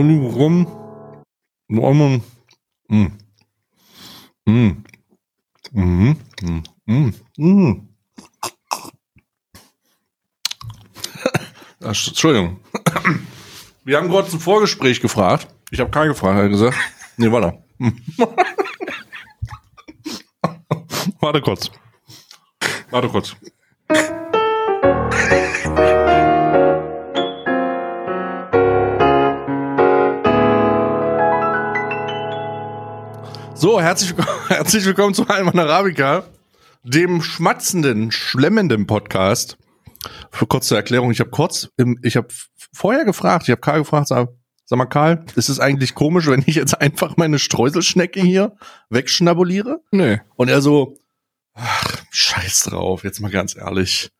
Hallo, rum. Norman. Mm. Mm. Mm. Mm. Mm. Mm. Entschuldigung. Wir haben kurz ein Vorgespräch gefragt. Ich habe gefragt, er hat gesagt. Nee, warte. warte kurz. Warte kurz. So, herzlich, herzlich willkommen zu Alman Arabica, dem schmatzenden, schlemmenden Podcast. Für kurze Erklärung, ich habe kurz, im, ich habe vorher gefragt, ich habe Karl gefragt, sag, sag mal Karl, ist es eigentlich komisch, wenn ich jetzt einfach meine Streuselschnecke hier wegschnabuliere? Nö. Und er so, ach, scheiß drauf, jetzt mal ganz ehrlich.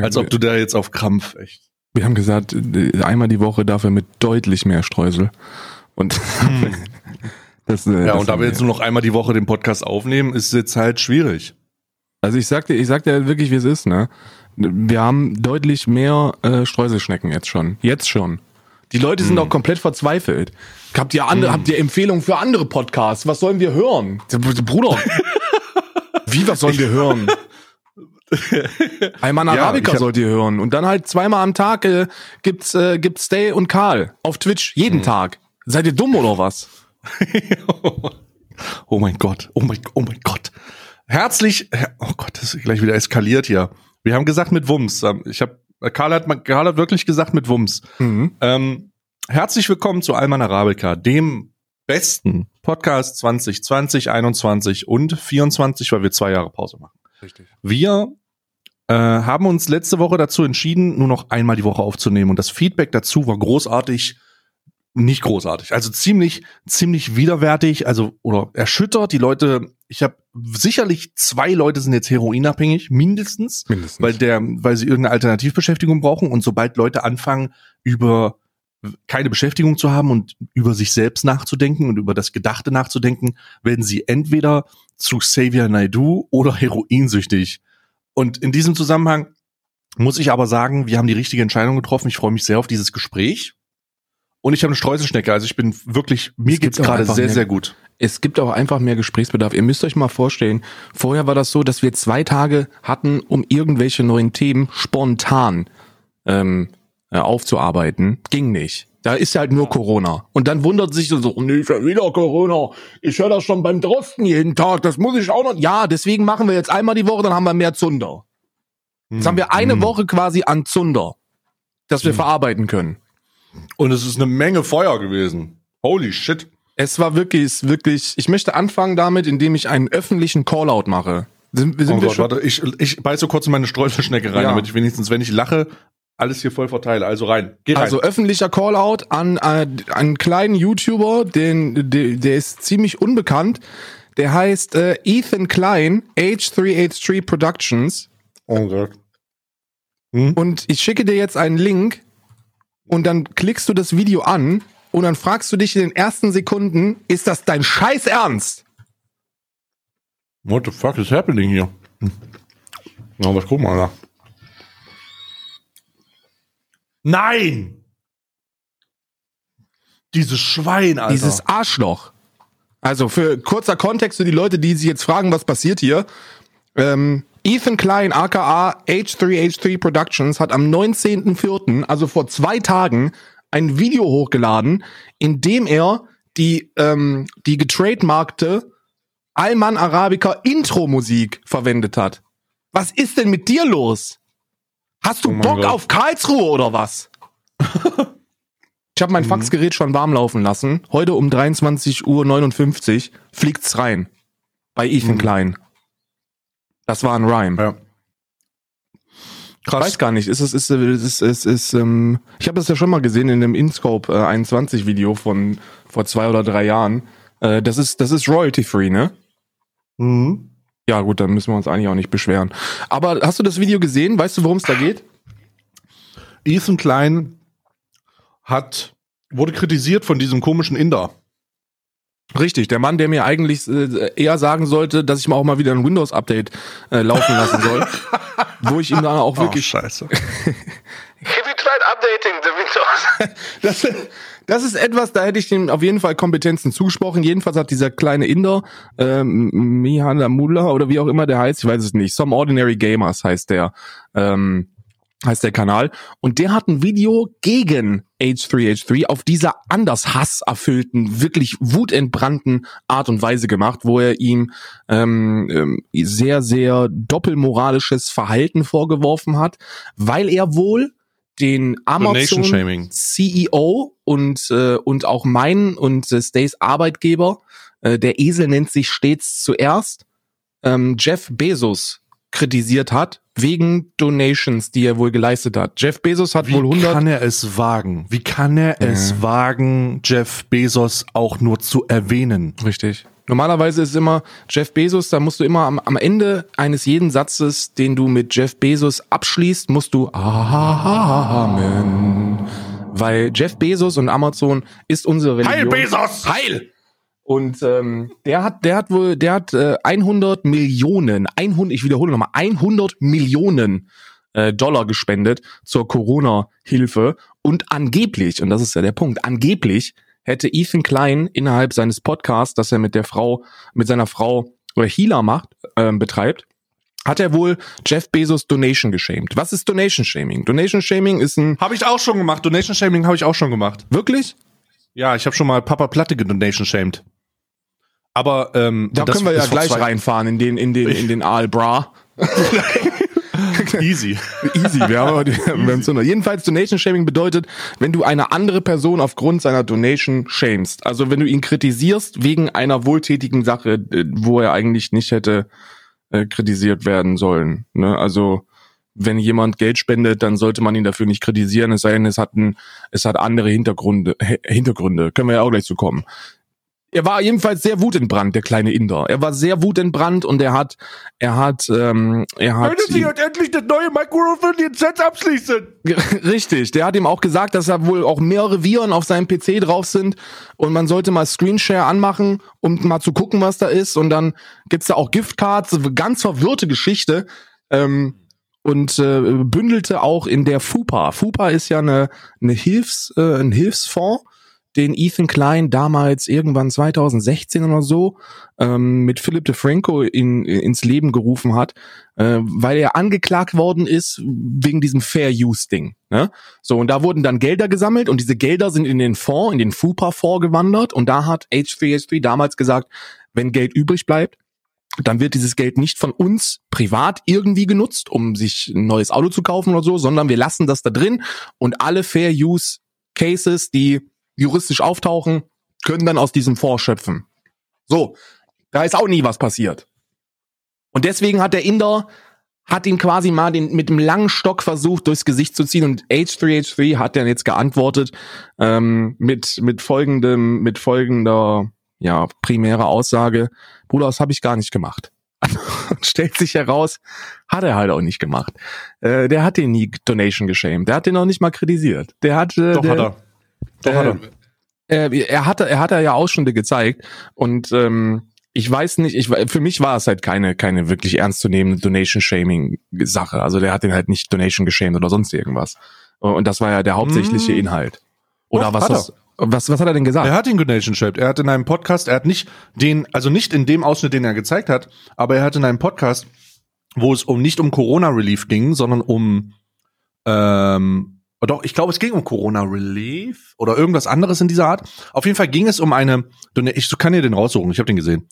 Als ob du da jetzt auf Krampf, echt. Wir haben gesagt, äh, einmal die Woche dafür mit deutlich mehr Streusel. Und das, äh, ja, und da wir jetzt nur noch einmal die Woche den Podcast aufnehmen, ist es jetzt halt schwierig. Also ich sagte, ich sagte wirklich, wie es ist, ne? Wir haben deutlich mehr äh, Streuselschnecken jetzt schon. Jetzt schon. Die Leute sind hm. auch komplett verzweifelt. Habt ihr andere, hm. habt ihr Empfehlungen für andere Podcasts? Was sollen wir hören? Bruder. wie, was sollen wir hören? Einmal Arabica ja, sollt ihr hören. Und dann halt zweimal am Tag äh, gibt's, äh, gibt's Stay und Karl auf Twitch. Jeden hm. Tag. Seid ihr dumm oder was? oh mein Gott. Oh mein, oh mein Gott. Herzlich, oh Gott, das ist gleich wieder eskaliert hier. Wir haben gesagt mit Wumms. Ähm, ich habe Karl hat, Karl hat wirklich gesagt mit Wumms. Mhm. Ähm, herzlich willkommen zu Alman Arabica, dem besten Podcast 2020, 21 und 24, weil wir zwei Jahre Pause machen. Richtig. Wir äh, haben uns letzte Woche dazu entschieden, nur noch einmal die Woche aufzunehmen und das Feedback dazu war großartig nicht großartig. Also ziemlich, ziemlich widerwärtig, also oder erschüttert. Die Leute, ich habe sicherlich zwei Leute sind jetzt heroinabhängig, mindestens, mindestens, weil der, weil sie irgendeine Alternativbeschäftigung brauchen. Und sobald Leute anfangen, über keine Beschäftigung zu haben und über sich selbst nachzudenken und über das Gedachte nachzudenken, werden sie entweder zu Xavier Naidu oder heroinsüchtig. Und in diesem Zusammenhang muss ich aber sagen, wir haben die richtige Entscheidung getroffen. Ich freue mich sehr auf dieses Gespräch. Und ich habe eine Streuselschnecke. Also ich bin wirklich, mir es geht's gerade sehr, mehr, sehr gut. Es gibt auch einfach mehr Gesprächsbedarf. Ihr müsst euch mal vorstellen, vorher war das so, dass wir zwei Tage hatten, um irgendwelche neuen Themen spontan ähm, äh, aufzuarbeiten. Ging nicht. Da ist halt nur Corona. Und dann wundert sich so, oh, nee, schon wieder Corona. Ich höre das schon beim Drosten jeden Tag. Das muss ich auch noch. Ja, deswegen machen wir jetzt einmal die Woche, dann haben wir mehr Zunder. Jetzt hm. haben wir eine hm. Woche quasi an Zunder, das wir hm. verarbeiten können. Und es ist eine Menge Feuer gewesen. Holy shit. Es war wirklich, wirklich, ich möchte anfangen damit, indem ich einen öffentlichen Callout mache. Sind, sind oh Gott, warte, ich, ich beiße kurz in meine Streuselschnecke rein, ja. damit ich wenigstens, wenn ich lache, alles hier voll verteile. Also rein. Geh rein. Also öffentlicher Callout an äh, einen kleinen YouTuber, den, der, der ist ziemlich unbekannt. Der heißt äh, Ethan Klein, H3H3 Productions. Oh Gott. Hm? Und ich schicke dir jetzt einen Link und dann klickst du das Video an und dann fragst du dich in den ersten Sekunden, ist das dein Scheiß Ernst? What the fuck is happening hier? Hm. Na, was guck mal da. Nein! Dieses Schwein, Alter. Dieses Arschloch. Also für kurzer Kontext für die Leute, die sich jetzt fragen, was passiert hier. Ähm, Ethan Klein, aka H3H3 Productions, hat am 19.04., also vor zwei Tagen, ein Video hochgeladen, in dem er die, ähm, die getrademarkte Alman Arabica Intro-Musik verwendet hat. Was ist denn mit dir los? Hast du oh Bock Gott. auf Karlsruhe oder was? ich habe mein mhm. Faxgerät schon warm laufen lassen. Heute um 23.59 Uhr fliegt's rein. Bei Ethan mhm. Klein. Das war ein Rhyme. Ja. Krass. Ich weiß gar nicht. Ist es ist ist ist, ist, ähm, ich habe das ja schon mal gesehen in dem InScope äh, 21 Video von vor zwei oder drei Jahren. Äh, das ist das ist royalty free, ne? Mhm. Ja gut, dann müssen wir uns eigentlich auch nicht beschweren. Aber hast du das Video gesehen? Weißt du, worum es da geht? Ethan Klein hat wurde kritisiert von diesem komischen Inder. Richtig, der Mann, der mir eigentlich äh, eher sagen sollte, dass ich mal auch mal wieder ein Windows-Update äh, laufen lassen soll, wo ich ihm dann auch wirklich. Oh, scheiße. Have you tried updating the Windows? das, das ist etwas, da hätte ich ihm auf jeden Fall Kompetenzen zugesprochen. Jedenfalls hat dieser kleine Inder, ähm, Mihana Mullah oder wie auch immer der heißt, ich weiß es nicht, Some Ordinary Gamers heißt der, ähm, heißt der Kanal. Und der hat ein Video gegen H3H3 auf dieser anders hasserfüllten, wirklich wutentbrannten Art und Weise gemacht, wo er ihm ähm, ähm, sehr, sehr doppelmoralisches Verhalten vorgeworfen hat, weil er wohl den Amazon CEO und äh, und auch meinen und äh, Stays Arbeitgeber, äh, der Esel nennt sich stets zuerst, ähm, Jeff Bezos kritisiert hat wegen Donations, die er wohl geleistet hat. Jeff Bezos hat Wie wohl 100 Wie kann er es wagen? Wie kann er ja. es wagen, Jeff Bezos auch nur zu erwähnen? Richtig. Normalerweise ist immer Jeff Bezos, da musst du immer am, am Ende eines jeden Satzes, den du mit Jeff Bezos abschließt, musst du Amen. Weil Jeff Bezos und Amazon ist unsere Religion. Heil Bezos! Heil! Und ähm, der hat, der hat wohl, der hat äh, 100 Millionen, 100, ich wiederhole nochmal, 100 Millionen äh, Dollar gespendet zur Corona-Hilfe und angeblich, und das ist ja der Punkt, angeblich hätte Ethan Klein innerhalb seines Podcasts, dass er mit der Frau, mit seiner Frau oder Healer macht, äh, betreibt, hat er wohl Jeff Bezos Donation geschämt. Was ist Donation Shaming? Donation Shaming ist ein. Habe ich auch schon gemacht. Donation Shaming habe ich auch schon gemacht. Wirklich? Ja, ich habe schon mal Papa Platte gedonation shamed. Aber ähm, da können wir ja gleich reinfahren in den in den in den Aal Bra. Easy. Easy. Wir haben, wir haben so Jedenfalls Donation Shaming bedeutet, wenn du eine andere Person aufgrund seiner Donation shamest. Also wenn du ihn kritisierst wegen einer wohltätigen Sache, äh, wo er eigentlich nicht hätte äh, kritisiert werden sollen. Ne? Also wenn jemand Geld spendet, dann sollte man ihn dafür nicht kritisieren, es sei denn, es hat, ein, es hat andere Hintergründe, Hintergründe. Können wir ja auch gleich zu kommen er war jedenfalls sehr wutentbrannt, der kleine Inder. Er war sehr wutentbrannt und er hat, er hat, ähm, er hat. Können Sie halt endlich das neue Microphone-Lizenz abschließen? Richtig. Der hat ihm auch gesagt, dass da wohl auch mehrere Viren auf seinem PC drauf sind und man sollte mal Screenshare anmachen, um mal zu gucken, was da ist. Und dann gibt's da auch Giftcards, ganz verwirrte Geschichte. Ähm, und äh, bündelte auch in der FUPA. FUPA ist ja eine, eine Hilfs, äh, ein Hilfsfonds den Ethan Klein damals irgendwann 2016 oder so ähm, mit Philip DeFranco in, ins Leben gerufen hat, äh, weil er angeklagt worden ist wegen diesem Fair Use Ding. Ne? So und da wurden dann Gelder gesammelt und diese Gelder sind in den Fonds, in den FUPA Fonds gewandert und da hat H3H3 damals gesagt, wenn Geld übrig bleibt, dann wird dieses Geld nicht von uns privat irgendwie genutzt, um sich ein neues Auto zu kaufen oder so, sondern wir lassen das da drin und alle Fair Use Cases, die juristisch auftauchen, können dann aus diesem Fonds schöpfen. So, da ist auch nie was passiert. Und deswegen hat der Inder hat ihn quasi mal den, mit dem langen Stock versucht, durchs Gesicht zu ziehen und H3H3 hat dann jetzt geantwortet ähm, mit mit folgendem mit folgender ja primäre Aussage, Bruder, das habe ich gar nicht gemacht. stellt sich heraus, hat er halt auch nicht gemacht. Äh, der hat den nie Donation geschämt. Der hat den auch nicht mal kritisiert. Der hat äh, Doch der, hat er. Doch, hat er. Äh, er hatte, er hatte ja Ausschnitte gezeigt und ähm, ich weiß nicht, ich, für mich war es halt keine, keine wirklich ernstzunehmende Donation-Shaming-Sache. Also der hat den halt nicht Donation geschämt oder sonst irgendwas. Und das war ja der hauptsächliche mm. Inhalt. Oder Doch, was, was, was, was hat er denn gesagt? Er hat ihn Donation shamed. Er hat in einem Podcast, er hat nicht den, also nicht in dem Ausschnitt, den er gezeigt hat, aber er hat in einem Podcast, wo es um nicht um Corona Relief ging, sondern um ähm, doch, ich glaube, es ging um Corona Relief oder irgendwas anderes in dieser Art. Auf jeden Fall ging es um eine, ich kann dir den raussuchen, ich habe den gesehen.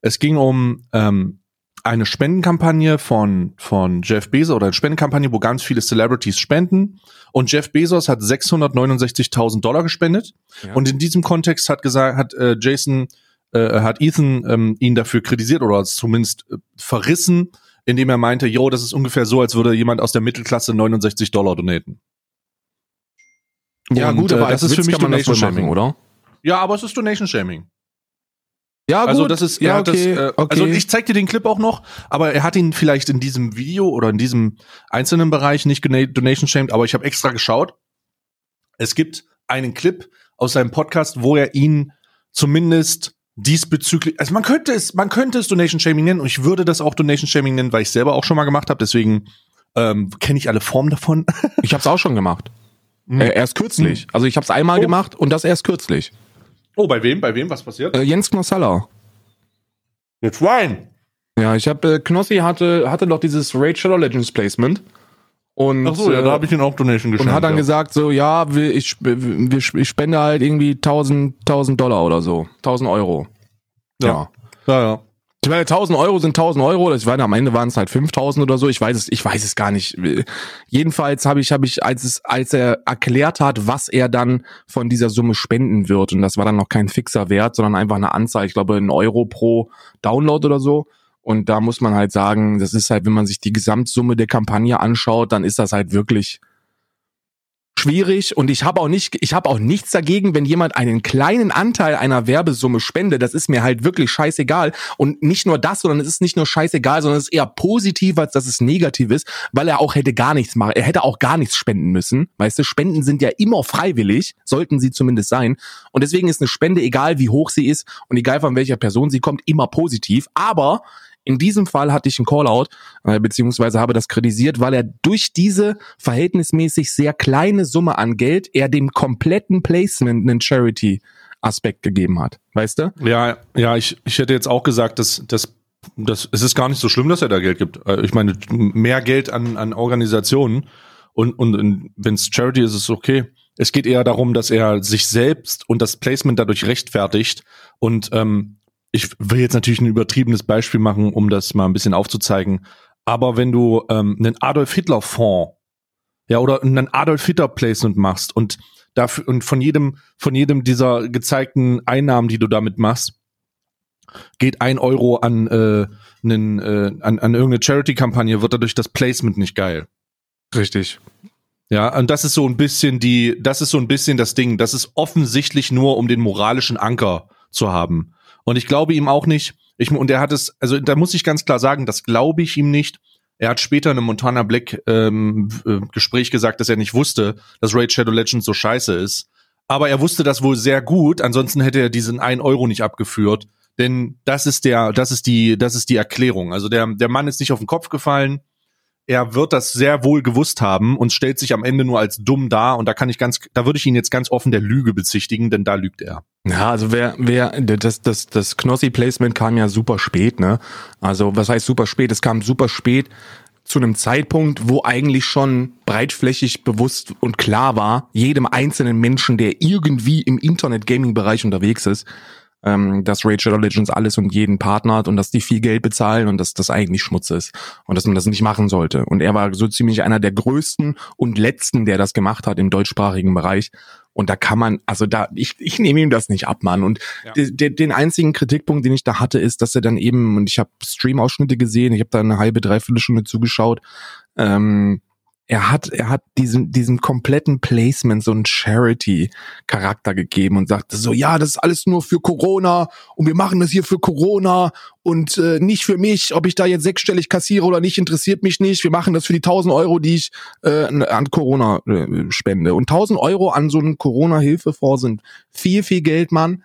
Es ging um ähm, eine Spendenkampagne von, von Jeff Bezos oder eine Spendenkampagne, wo ganz viele Celebrities spenden. Und Jeff Bezos hat 669.000 Dollar gespendet. Ja. Und in diesem Kontext hat gesagt, hat äh, Jason, äh, hat Ethan ähm, ihn dafür kritisiert oder zumindest äh, verrissen, indem er meinte, yo, das ist ungefähr so, als würde jemand aus der Mittelklasse 69 Dollar donaten. Ja, und, gut, aber äh, das ist für mich Donation Shaming, oder? Ja, aber es ist Donation Shaming. Ja, also gut. Also das ist, ja, okay, das, äh, okay. also ich zeig dir den Clip auch noch, aber er hat ihn vielleicht in diesem Video oder in diesem einzelnen Bereich nicht Donation shamed, aber ich habe extra geschaut. Es gibt einen Clip aus seinem Podcast, wo er ihn zumindest diesbezüglich, also man könnte es, man könnte es Donation Shaming nennen und ich würde das auch Donation Shaming nennen, weil ich selber auch schon mal gemacht habe, deswegen Ähm, Kenne ich alle Formen davon? ich habe es auch schon gemacht. Mhm. Äh, erst kürzlich. Mhm. Also ich habe es einmal oh. gemacht und das erst kürzlich. Oh, bei wem? Bei wem? Was passiert? Äh, Jens Knossalla. Jetzt rein. Ja, ich habe äh, Knossi hatte hatte doch dieses Raid Shadow Legends Placement. Und, Ach so, ja, da habe ich den auch Donation geschenkt. Und hat dann ja. gesagt so, ja, ich, ich spende halt irgendwie 1000, 1000 Dollar oder so. 1000 Euro. Ja. Ja, ja. ja. Ich meine, 1000 Euro sind 1000 Euro. Ich meine, am Ende waren es halt 5000 oder so. Ich weiß es, ich weiß es gar nicht. Jedenfalls habe ich, habe ich, als es, als er erklärt hat, was er dann von dieser Summe spenden wird, und das war dann noch kein fixer Wert, sondern einfach eine Anzahl, ich glaube, ein Euro pro Download oder so. Und da muss man halt sagen, das ist halt, wenn man sich die Gesamtsumme der Kampagne anschaut, dann ist das halt wirklich schwierig und ich habe auch nicht ich habe auch nichts dagegen, wenn jemand einen kleinen Anteil einer Werbesumme spendet, das ist mir halt wirklich scheißegal. Und nicht nur das, sondern es ist nicht nur scheißegal, sondern es ist eher positiv, als dass es negativ ist, weil er auch hätte gar nichts machen, er hätte auch gar nichts spenden müssen, weißt du, Spenden sind ja immer freiwillig, sollten sie zumindest sein. Und deswegen ist eine Spende egal wie hoch sie ist und egal von welcher Person sie kommt, immer positiv, aber in diesem Fall hatte ich einen Callout, äh, beziehungsweise habe das kritisiert, weil er durch diese verhältnismäßig sehr kleine Summe an Geld er dem kompletten Placement einen Charity Aspekt gegeben hat. Weißt du? Ja, ja, ich, ich hätte jetzt auch gesagt, dass, dass das, es ist gar nicht so schlimm, dass er da Geld gibt. Äh, ich meine, mehr Geld an, an Organisationen und, und wenn es Charity ist, ist es okay. Es geht eher darum, dass er sich selbst und das Placement dadurch rechtfertigt und ähm, ich will jetzt natürlich ein übertriebenes Beispiel machen, um das mal ein bisschen aufzuzeigen. Aber wenn du ähm, einen Adolf Hitler Fonds, ja, oder einen Adolf Hitler Placement machst und dafür und von jedem, von jedem dieser gezeigten Einnahmen, die du damit machst, geht ein Euro an, äh, einen, äh, an, an irgendeine Charity-Kampagne, wird dadurch das Placement nicht geil. Richtig. Ja, und das ist so ein bisschen die, das ist so ein bisschen das Ding. Das ist offensichtlich nur, um den moralischen Anker zu haben. Und ich glaube ihm auch nicht, ich, und er hat es, also da muss ich ganz klar sagen, das glaube ich ihm nicht. Er hat später in einem Montana Black ähm, äh, Gespräch gesagt, dass er nicht wusste, dass Raid Shadow Legends so scheiße ist. Aber er wusste das wohl sehr gut, ansonsten hätte er diesen 1 Euro nicht abgeführt. Denn das ist der, das ist die, das ist die Erklärung. Also der, der Mann ist nicht auf den Kopf gefallen er wird das sehr wohl gewusst haben und stellt sich am Ende nur als dumm dar und da kann ich ganz, da würde ich ihn jetzt ganz offen der Lüge bezichtigen, denn da lügt er. Ja, also wer, wer, das, das, das Knossi-Placement kam ja super spät, ne? Also was heißt super spät? Es kam super spät zu einem Zeitpunkt, wo eigentlich schon breitflächig bewusst und klar war, jedem einzelnen Menschen, der irgendwie im Internet-Gaming-Bereich unterwegs ist, ähm, dass Shadow Legends alles und jeden Partner hat und dass die viel Geld bezahlen und dass das eigentlich Schmutz ist und dass man das nicht machen sollte. Und er war so ziemlich einer der größten und letzten, der das gemacht hat im deutschsprachigen Bereich. Und da kann man, also da, ich, ich nehme ihm das nicht ab, Mann. Und ja. de, de, den einzigen Kritikpunkt, den ich da hatte, ist, dass er dann eben, und ich habe Stream-Ausschnitte gesehen, ich habe da eine halbe, dreiviertel Stunde zugeschaut, ähm, er hat, er hat diesen, diesen kompletten Placement so einen Charity-Charakter gegeben und sagte so, ja, das ist alles nur für Corona und wir machen das hier für Corona und äh, nicht für mich, ob ich da jetzt sechsstellig kassiere oder nicht, interessiert mich nicht. Wir machen das für die 1000 Euro, die ich äh, an Corona äh, spende. Und 1000 Euro an so einen Corona-Hilfefonds sind viel, viel Geld, Mann.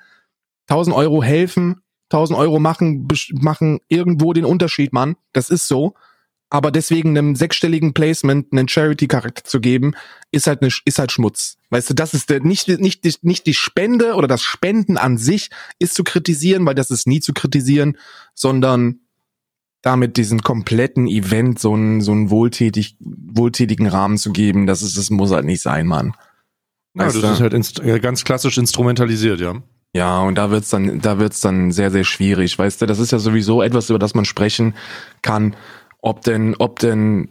1000 Euro helfen, 1000 Euro machen, machen irgendwo den Unterschied, Mann. Das ist so aber deswegen einem sechsstelligen Placement einen Charity-Charakter zu geben, ist halt, ne, ist halt Schmutz. Weißt du, das ist der, nicht, nicht, nicht, nicht die Spende oder das Spenden an sich ist zu kritisieren, weil das ist nie zu kritisieren, sondern damit diesen kompletten Event so einen, so einen wohltätig, wohltätigen Rahmen zu geben, das ist, das muss halt nicht sein, Mann. Ja, das ist halt ganz klassisch instrumentalisiert, ja. Ja, und da wird's dann, da wird's dann sehr, sehr schwierig, weißt du, das ist ja sowieso etwas, über das man sprechen kann, ob denn, ob denn,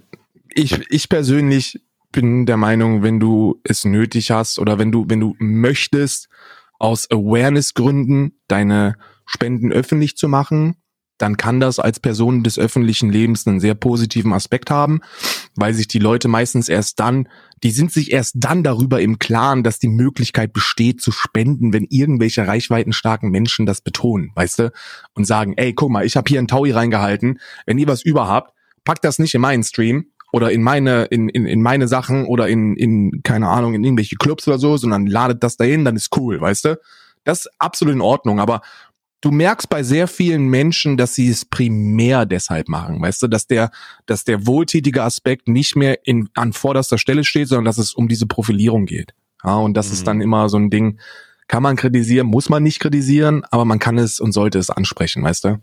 ich, ich persönlich bin der Meinung, wenn du es nötig hast oder wenn du, wenn du möchtest, aus Awareness-Gründen deine Spenden öffentlich zu machen, dann kann das als Person des öffentlichen Lebens einen sehr positiven Aspekt haben, weil sich die Leute meistens erst dann, die sind sich erst dann darüber im Klaren, dass die Möglichkeit besteht zu spenden, wenn irgendwelche reichweitenstarken Menschen das betonen, weißt du, und sagen, ey, guck mal, ich habe hier einen Taui reingehalten, wenn ihr was überhabt, pack das nicht in meinen Stream oder in meine, in, in, in meine Sachen oder in, in, keine Ahnung, in irgendwelche Clubs oder so, sondern ladet das dahin, dann ist cool, weißt du? Das ist absolut in Ordnung, aber du merkst bei sehr vielen Menschen, dass sie es primär deshalb machen, weißt du, dass der, dass der wohltätige Aspekt nicht mehr in, an vorderster Stelle steht, sondern dass es um diese Profilierung geht. Ja, und das mhm. ist dann immer so ein Ding, kann man kritisieren, muss man nicht kritisieren, aber man kann es und sollte es ansprechen, weißt du?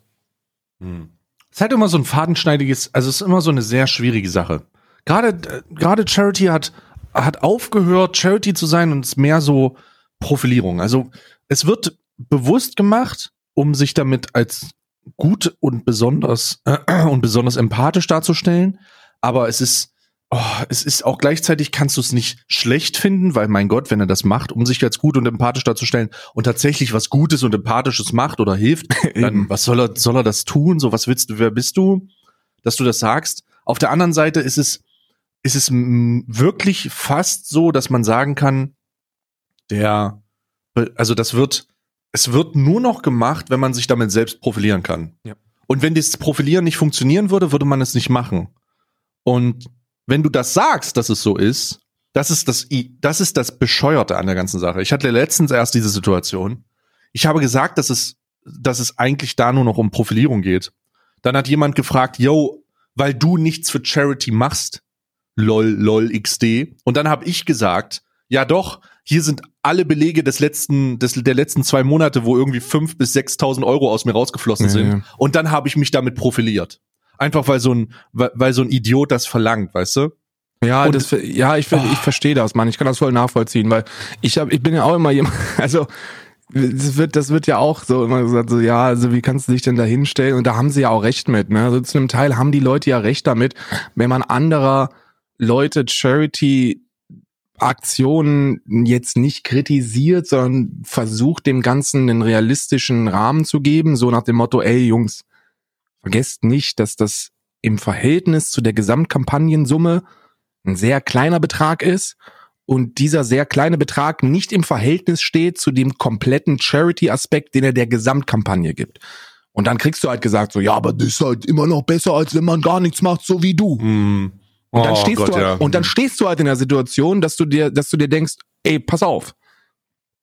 Mhm. Es ist halt immer so ein fadenschneidiges, also es ist immer so eine sehr schwierige Sache. Gerade, gerade Charity hat, hat aufgehört, Charity zu sein und es ist mehr so Profilierung. Also es wird bewusst gemacht, um sich damit als gut und besonders äh, und besonders empathisch darzustellen. Aber es ist, oh, es ist auch gleichzeitig kannst du es nicht schlecht finden, weil mein Gott, wenn er das macht, um sich als gut und empathisch darzustellen und tatsächlich was Gutes und Empathisches macht oder hilft, dann was soll er, soll er das tun? So, was willst du, wer bist du, dass du das sagst? Auf der anderen Seite ist es, ist es wirklich fast so, dass man sagen kann, der, also das wird, es wird nur noch gemacht, wenn man sich damit selbst profilieren kann. Ja. Und wenn das Profilieren nicht funktionieren würde, würde man es nicht machen. Und wenn du das sagst, dass es so ist, das ist das, das ist das Bescheuerte an der ganzen Sache. Ich hatte letztens erst diese Situation. Ich habe gesagt, dass es, dass es eigentlich da nur noch um Profilierung geht. Dann hat jemand gefragt, yo, weil du nichts für Charity machst, lol, lol, xd. Und dann habe ich gesagt, ja doch, hier sind alle Belege des letzten, des, der letzten zwei Monate, wo irgendwie fünf bis sechstausend Euro aus mir rausgeflossen ja, sind. Ja. Und dann habe ich mich damit profiliert. Einfach weil so ein, weil, weil so ein Idiot das verlangt, weißt du? Ja, und, das, ja, ich, ich verstehe das, Mann. Ich kann das voll nachvollziehen, weil ich hab, ich bin ja auch immer jemand, also das wird, das wird ja auch so immer gesagt, so ja, also wie kannst du dich denn da hinstellen? Und da haben sie ja auch recht mit. Ne? Also zu einem Teil haben die Leute ja recht damit, wenn man anderer Leute Charity Aktionen jetzt nicht kritisiert, sondern versucht dem Ganzen einen realistischen Rahmen zu geben, so nach dem Motto, ey Jungs, vergesst nicht, dass das im Verhältnis zu der Gesamtkampagnensumme ein sehr kleiner Betrag ist und dieser sehr kleine Betrag nicht im Verhältnis steht zu dem kompletten Charity-Aspekt, den er der Gesamtkampagne gibt. Und dann kriegst du halt gesagt, so, ja, aber das ist halt immer noch besser, als wenn man gar nichts macht, so wie du. Mm. Und dann, oh, stehst Gott, du halt, ja. und dann stehst du halt in der Situation, dass du dir, dass du dir denkst, ey, pass auf.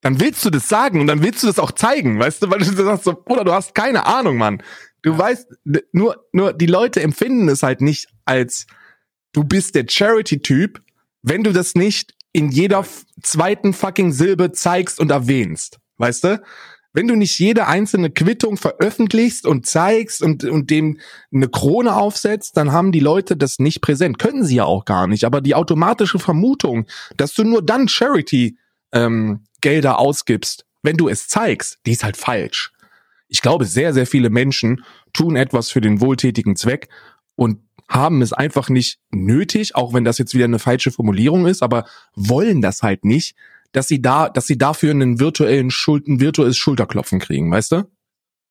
Dann willst du das sagen und dann willst du das auch zeigen, weißt du, weil du sagst so, oder du hast keine Ahnung, Mann. Du ja. weißt, nur, nur die Leute empfinden es halt nicht als, du bist der Charity-Typ, wenn du das nicht in jeder zweiten fucking Silbe zeigst und erwähnst, weißt du? wenn du nicht jede einzelne Quittung veröffentlichst und zeigst und, und dem eine Krone aufsetzt, dann haben die Leute das nicht präsent. Können sie ja auch gar nicht. Aber die automatische Vermutung, dass du nur dann Charity ähm, Gelder ausgibst, wenn du es zeigst, die ist halt falsch. Ich glaube, sehr, sehr viele Menschen tun etwas für den wohltätigen Zweck und haben es einfach nicht nötig, auch wenn das jetzt wieder eine falsche Formulierung ist, aber wollen das halt nicht, dass sie da, dass sie dafür einen virtuellen Schuld, ein virtuelles Schulterklopfen kriegen, weißt du?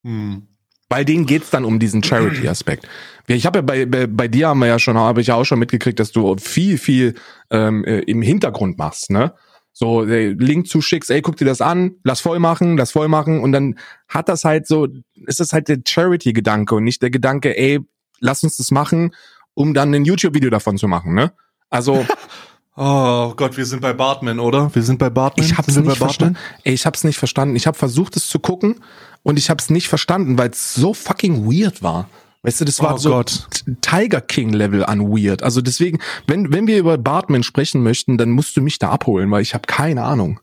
Hm. Weil denen geht's dann um diesen Charity-Aspekt. Ich habe ja bei, bei, bei dir haben wir ja schon, habe ich ja auch schon mitgekriegt, dass du viel, viel ähm, äh, im Hintergrund machst, ne? So, ey, Link zuschickst, ey, guck dir das an, lass voll machen, lass voll machen und dann hat das halt so, ist das halt der Charity-Gedanke und nicht der Gedanke, ey, lass uns das machen, um dann ein YouTube-Video davon zu machen, ne? Also Oh Gott, wir sind bei Bartman, oder? Wir sind bei Bartman. Ich hab's nicht verstanden. Ey, ich hab's nicht verstanden. Ich habe versucht, es zu gucken und ich hab's nicht verstanden, weil es so fucking weird war. Weißt du, das war oh so Gott. Tiger King Level an weird. Also deswegen, wenn wenn wir über Bartman sprechen möchten, dann musst du mich da abholen, weil ich habe keine Ahnung.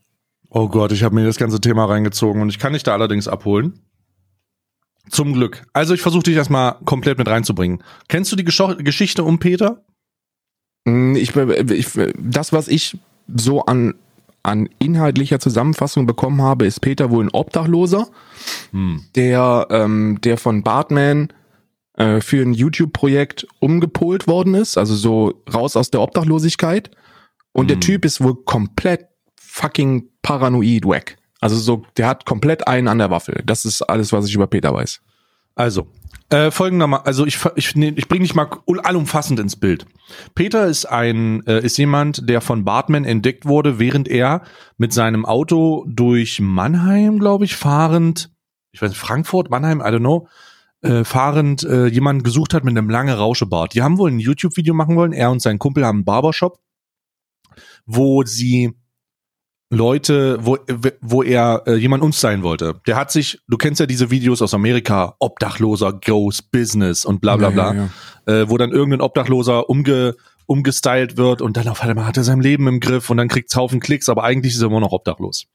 Oh Gott, ich habe mir das ganze Thema reingezogen und ich kann dich da allerdings abholen. Zum Glück. Also ich versuche dich erstmal komplett mit reinzubringen. Kennst du die Gesch Geschichte um Peter? Mm, ich, ich, das, was ich so an, an inhaltlicher Zusammenfassung bekommen habe, ist Peter wohl ein Obdachloser, hm. der, ähm, der von Bartman äh, für ein YouTube-Projekt umgepolt worden ist, also so raus aus der Obdachlosigkeit. Und hm. der Typ ist wohl komplett fucking paranoid wack. Also so, der hat komplett einen an der Waffel. Das ist alles, was ich über Peter weiß. Also, äh, folgendermaßen, also ich, ich, nee, ich bringe dich mal allumfassend ins Bild. Peter ist ein, äh, ist jemand, der von Bartman entdeckt wurde, während er mit seinem Auto durch Mannheim, glaube ich, fahrend, ich weiß nicht, Frankfurt, Mannheim, I don't know, äh, fahrend äh, jemanden gesucht hat mit einem langen Rauschebart. Die haben wohl ein YouTube-Video machen wollen. Er und sein Kumpel haben einen Barbershop, wo sie Leute, wo, wo er äh, jemand uns sein wollte. Der hat sich, du kennst ja diese Videos aus Amerika, Obdachloser goes Business und bla bla bla, ja, ja, ja. Äh, wo dann irgendein Obdachloser umge, umgestylt wird und dann auf einmal hat er sein Leben im Griff und dann kriegt's Haufen Klicks, aber eigentlich ist er immer noch obdachlos.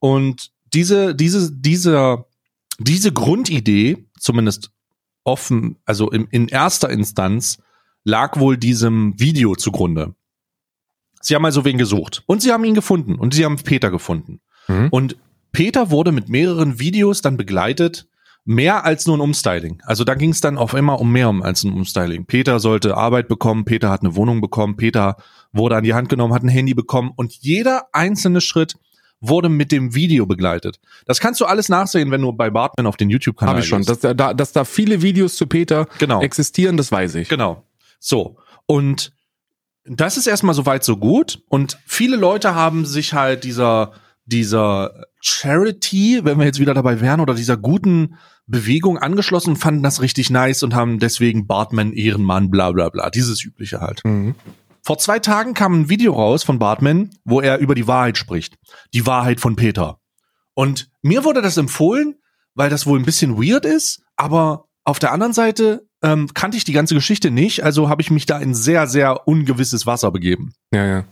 Und diese, diese, dieser, diese Grundidee, zumindest offen, also in, in erster Instanz, lag wohl diesem Video zugrunde. Sie haben also wen gesucht und sie haben ihn gefunden und sie haben Peter gefunden. Mhm. Und Peter wurde mit mehreren Videos dann begleitet, mehr als nur ein Umstyling. Also da ging es dann auf immer um mehr als ein Umstyling. Peter sollte Arbeit bekommen, Peter hat eine Wohnung bekommen, Peter wurde an die Hand genommen, hat ein Handy bekommen und jeder einzelne Schritt wurde mit dem Video begleitet. Das kannst du alles nachsehen, wenn du bei Bartman auf den YouTube-Kanal Habe ich schon. Dass da, dass da viele Videos zu Peter genau. existieren, das weiß ich. Genau. So. Und das ist erstmal soweit so gut. Und viele Leute haben sich halt dieser, dieser Charity, wenn wir jetzt wieder dabei wären, oder dieser guten Bewegung angeschlossen und fanden das richtig nice und haben deswegen Bartman Ehrenmann, bla bla bla. Dieses übliche halt. Mhm. Vor zwei Tagen kam ein Video raus von Bartman, wo er über die Wahrheit spricht. Die Wahrheit von Peter. Und mir wurde das empfohlen, weil das wohl ein bisschen weird ist, aber auf der anderen Seite ähm, kannte ich die ganze Geschichte nicht, also habe ich mich da in sehr, sehr ungewisses Wasser begeben. Ja, ja.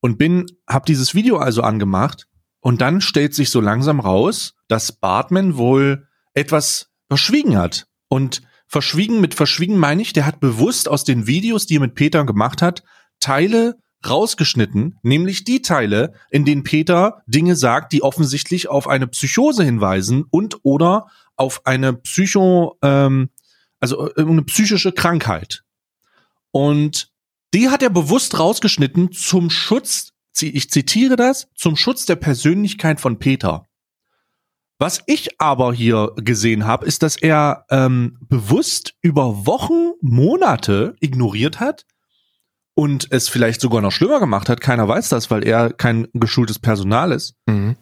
Und bin, hab dieses Video also angemacht und dann stellt sich so langsam raus, dass Bartman wohl etwas verschwiegen hat. Und verschwiegen mit verschwiegen meine ich, der hat bewusst aus den Videos, die er mit Peter gemacht hat, Teile rausgeschnitten, nämlich die Teile, in denen Peter Dinge sagt, die offensichtlich auf eine Psychose hinweisen und oder auf eine Psycho, ähm, also äh, eine psychische Krankheit. Und die hat er bewusst rausgeschnitten zum Schutz, ich zitiere das, zum Schutz der Persönlichkeit von Peter. Was ich aber hier gesehen habe, ist, dass er ähm, bewusst über Wochen, Monate ignoriert hat und es vielleicht sogar noch schlimmer gemacht hat. Keiner weiß das, weil er kein geschultes Personal ist. Mhm.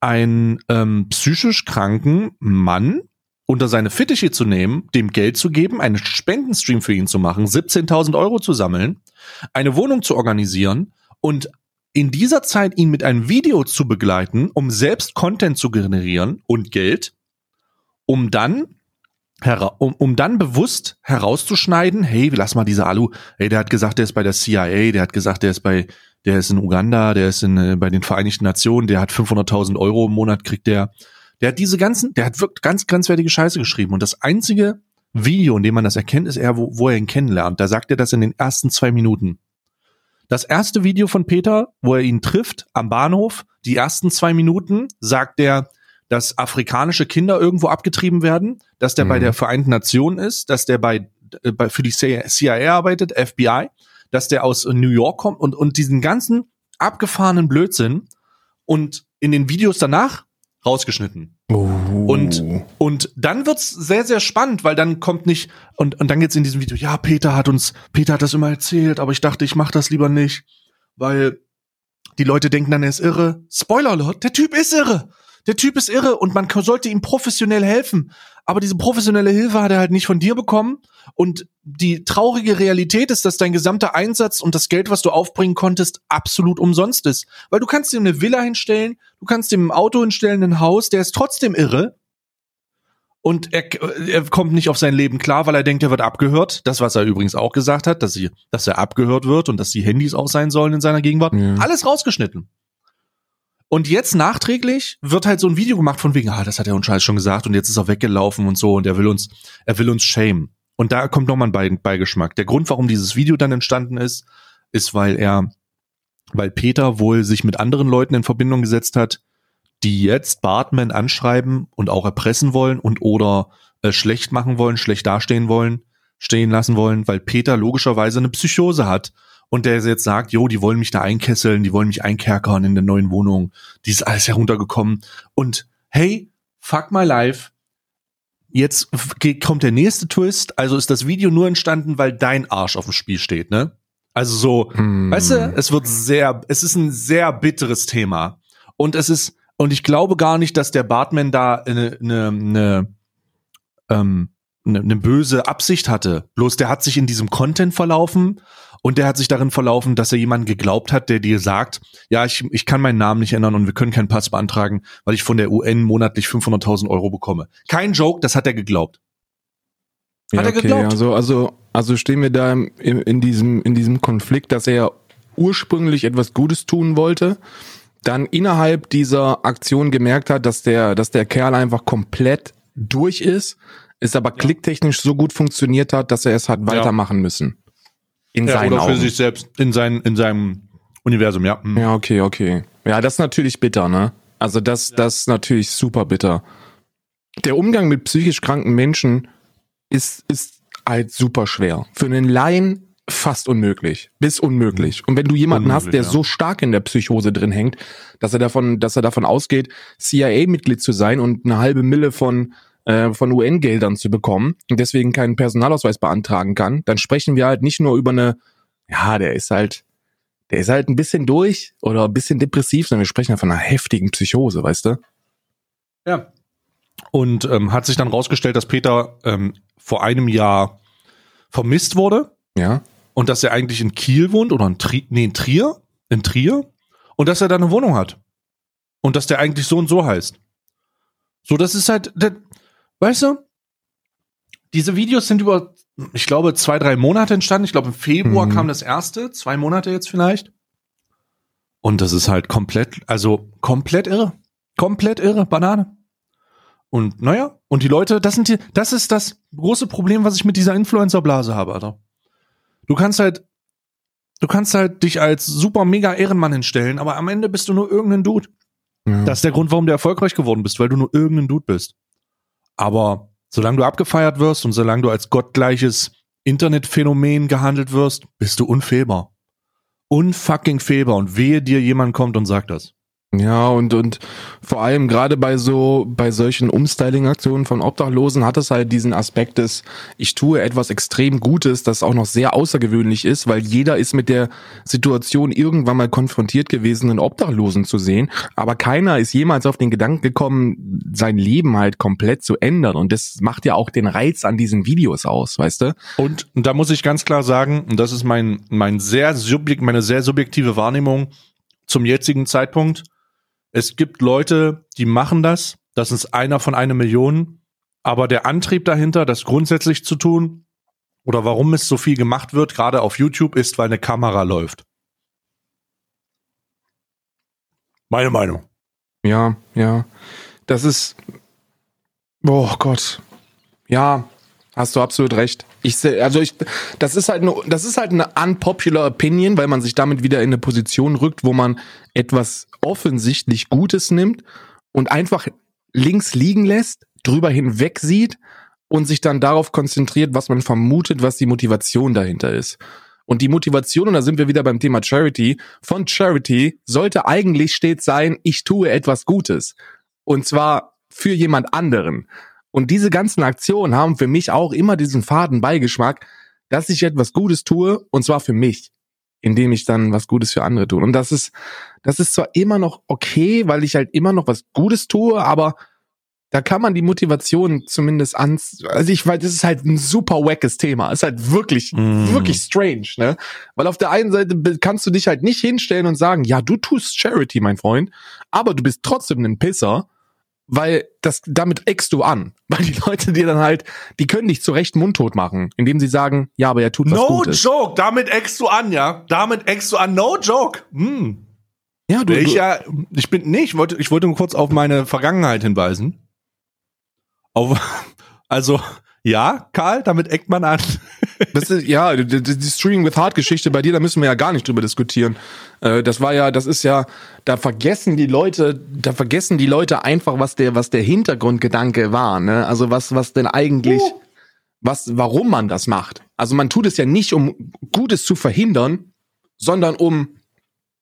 Ein ähm, psychisch kranken Mann unter seine Fittiche zu nehmen, dem Geld zu geben, einen Spendenstream für ihn zu machen, 17.000 Euro zu sammeln, eine Wohnung zu organisieren und in dieser Zeit ihn mit einem Video zu begleiten, um selbst Content zu generieren und Geld, um dann um, um dann bewusst herauszuschneiden, hey, lass mal diese Alu, hey, der hat gesagt, der ist bei der CIA, der hat gesagt, der ist bei, der ist in Uganda, der ist in, äh, bei den Vereinigten Nationen, der hat 500.000 Euro im Monat, kriegt der, der hat diese ganzen, der hat wirklich ganz grenzwertige Scheiße geschrieben. Und das einzige Video, in dem man das erkennt, ist er, wo, wo er ihn kennenlernt. Da sagt er das in den ersten zwei Minuten. Das erste Video von Peter, wo er ihn trifft am Bahnhof, die ersten zwei Minuten, sagt er, dass afrikanische Kinder irgendwo abgetrieben werden, dass der mhm. bei der Vereinten Nationen ist, dass der bei, äh, bei für die CIA arbeitet, FBI, dass der aus New York kommt und, und diesen ganzen abgefahrenen Blödsinn. Und in den Videos danach rausgeschnitten. Oh. Und, und dann wird's sehr, sehr spannend, weil dann kommt nicht, und, und dann geht's in diesem Video, ja, Peter hat uns, Peter hat das immer erzählt, aber ich dachte, ich mach das lieber nicht, weil die Leute denken dann, er ist irre. Spoiler Alert, der Typ ist irre der Typ ist irre und man sollte ihm professionell helfen. Aber diese professionelle Hilfe hat er halt nicht von dir bekommen. Und die traurige Realität ist, dass dein gesamter Einsatz und das Geld, was du aufbringen konntest, absolut umsonst ist. Weil du kannst ihm eine Villa hinstellen, du kannst ihm ein Auto hinstellen, ein Haus, der ist trotzdem irre. Und er, er kommt nicht auf sein Leben klar, weil er denkt, er wird abgehört. Das, was er übrigens auch gesagt hat, dass, sie, dass er abgehört wird und dass die Handys auch sein sollen in seiner Gegenwart. Ja. Alles rausgeschnitten. Und jetzt nachträglich wird halt so ein Video gemacht von wegen, ah, das hat er uns Scheiß schon gesagt und jetzt ist er weggelaufen und so und er will uns, er will uns shame. Und da kommt nochmal ein Beigeschmack. Der Grund, warum dieses Video dann entstanden ist, ist, weil er, weil Peter wohl sich mit anderen Leuten in Verbindung gesetzt hat, die jetzt Bartman anschreiben und auch erpressen wollen und oder äh, schlecht machen wollen, schlecht dastehen wollen, stehen lassen wollen, weil Peter logischerweise eine Psychose hat und der jetzt sagt, jo, die wollen mich da einkesseln, die wollen mich einkerkern in der neuen Wohnung, die ist alles heruntergekommen und hey, fuck my life, jetzt kommt der nächste Twist, also ist das Video nur entstanden, weil dein Arsch auf dem Spiel steht, ne? Also so, hm. weißt du, es wird sehr, es ist ein sehr bitteres Thema und es ist und ich glaube gar nicht, dass der Bartman da eine, eine, eine ähm, eine, eine böse Absicht hatte. Bloß der hat sich in diesem Content verlaufen Und der hat sich darin verlaufen, dass er jemanden geglaubt hat, der dir sagt, ja, ich, ich kann meinen Namen nicht ändern und wir können keinen Pass beantragen, weil ich von der UN monatlich 500.000 Euro bekomme. Kein Joke, das hat er geglaubt. Hat ja, er geglaubt. Also, also, also stehen wir da in, in, diesem, in diesem Konflikt, dass er ursprünglich etwas Gutes tun wollte, dann innerhalb dieser Aktion gemerkt hat, dass der, dass der Kerl einfach komplett durch ist, es aber ja. klicktechnisch so gut funktioniert hat, dass er es hat weitermachen ja. müssen. In ja, seinen oder für Augen. sich selbst, in, sein, in seinem Universum, ja. Mhm. Ja, okay, okay. Ja, das ist natürlich bitter, ne? Also das, das ist natürlich super bitter. Der Umgang mit psychisch kranken Menschen ist, ist halt super schwer. Für einen Laien fast unmöglich, bis unmöglich. Und wenn du jemanden unmöglich, hast, der ja. so stark in der Psychose drin hängt, dass er davon, dass er davon ausgeht, CIA-Mitglied zu sein und eine halbe Mille von äh, von UN-Geldern zu bekommen und deswegen keinen Personalausweis beantragen kann, dann sprechen wir halt nicht nur über eine, ja, der ist halt, der ist halt ein bisschen durch oder ein bisschen depressiv, sondern wir sprechen ja von einer heftigen Psychose, weißt du? Ja. Und ähm, hat sich dann rausgestellt, dass Peter ähm, vor einem Jahr vermisst wurde. Ja und dass er eigentlich in Kiel wohnt oder in, Tri nee, in Trier, in Trier und dass er da eine Wohnung hat und dass der eigentlich so und so heißt. So, das ist halt, das, weißt du, diese Videos sind über, ich glaube, zwei, drei Monate entstanden. Ich glaube, im Februar mhm. kam das erste, zwei Monate jetzt vielleicht. Und das ist halt komplett, also komplett irre. Komplett irre, Banane. Und naja, und die Leute, das sind die, das ist das große Problem, was ich mit dieser Influencer-Blase habe, Alter. Du kannst halt, du kannst halt dich als super mega Ehrenmann hinstellen, aber am Ende bist du nur irgendein Dude. Ja. Das ist der Grund, warum du erfolgreich geworden bist, weil du nur irgendein Dude bist. Aber solange du abgefeiert wirst und solange du als gottgleiches Internetphänomen gehandelt wirst, bist du unfehlbar. Unfucking fehlbar und wehe dir jemand kommt und sagt das. Ja, und, und vor allem gerade bei so, bei solchen Umstyling-Aktionen von Obdachlosen hat es halt diesen Aspekt des, ich tue etwas extrem Gutes, das auch noch sehr außergewöhnlich ist, weil jeder ist mit der Situation irgendwann mal konfrontiert gewesen, einen Obdachlosen zu sehen, aber keiner ist jemals auf den Gedanken gekommen, sein Leben halt komplett zu ändern und das macht ja auch den Reiz an diesen Videos aus, weißt du? Und, da muss ich ganz klar sagen, und das ist mein, mein sehr subjekt, meine sehr subjektive Wahrnehmung zum jetzigen Zeitpunkt, es gibt Leute, die machen das. Das ist einer von einer Million. Aber der Antrieb dahinter, das grundsätzlich zu tun, oder warum es so viel gemacht wird, gerade auf YouTube, ist, weil eine Kamera läuft. Meine Meinung. Ja, ja. Das ist. Oh Gott. Ja, Hast du absolut recht. Ich also ich das ist halt eine, das ist halt eine unpopular Opinion, weil man sich damit wieder in eine Position rückt, wo man etwas offensichtlich Gutes nimmt und einfach links liegen lässt, drüber hinweg sieht und sich dann darauf konzentriert, was man vermutet, was die Motivation dahinter ist. Und die Motivation, und da sind wir wieder beim Thema Charity, von Charity sollte eigentlich stets sein, ich tue etwas Gutes. Und zwar für jemand anderen. Und diese ganzen Aktionen haben für mich auch immer diesen faden Beigeschmack, dass ich etwas Gutes tue, und zwar für mich, indem ich dann was Gutes für andere tue. Und das ist, das ist zwar immer noch okay, weil ich halt immer noch was Gutes tue, aber da kann man die Motivation zumindest ans, also ich weiß, das ist halt ein super wackes Thema. ist halt wirklich, mm. wirklich strange, ne? Weil auf der einen Seite kannst du dich halt nicht hinstellen und sagen, ja, du tust Charity, mein Freund, aber du bist trotzdem ein Pisser weil das damit eckst du an, weil die Leute dir dann halt, die können dich zurecht mundtot machen, indem sie sagen, ja, aber er tut was no Gutes. No joke, damit eckst du an, ja, damit eckst du an, no joke. Hm. Ja, du, ich ja, ich bin nee, ich wollte, ich wollte nur kurz auf meine Vergangenheit hinweisen. Auf, also ja, Karl, damit eckt man an. Das ist, ja, die, die Streaming with Heart Geschichte bei dir, da müssen wir ja gar nicht drüber diskutieren. Äh, das war ja, das ist ja, da vergessen die Leute, da vergessen die Leute einfach, was der, was der Hintergrundgedanke war, ne? Also was, was denn eigentlich, uh. was, warum man das macht. Also man tut es ja nicht, um Gutes zu verhindern, sondern um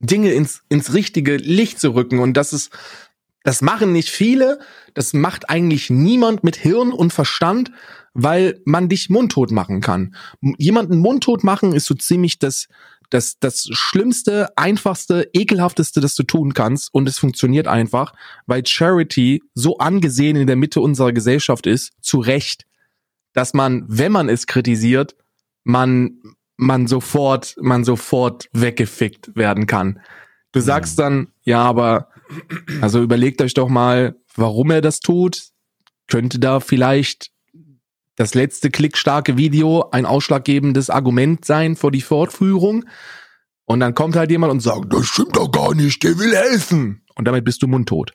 Dinge ins, ins richtige Licht zu rücken. Und das ist, das machen nicht viele, das macht eigentlich niemand mit Hirn und Verstand, weil man dich mundtot machen kann. Jemanden mundtot machen ist so ziemlich das, das, das Schlimmste, Einfachste, Ekelhafteste, das du tun kannst. Und es funktioniert einfach, weil Charity so angesehen in der Mitte unserer Gesellschaft ist, zu Recht, dass man, wenn man es kritisiert, man man sofort, man sofort weggefickt werden kann. Du sagst dann, ja, aber also überlegt euch doch mal, warum er das tut. Könnte da vielleicht das letzte klickstarke Video ein ausschlaggebendes Argument sein für die Fortführung? Und dann kommt halt jemand und sagt, das stimmt doch gar nicht, der will helfen. Und damit bist du mundtot.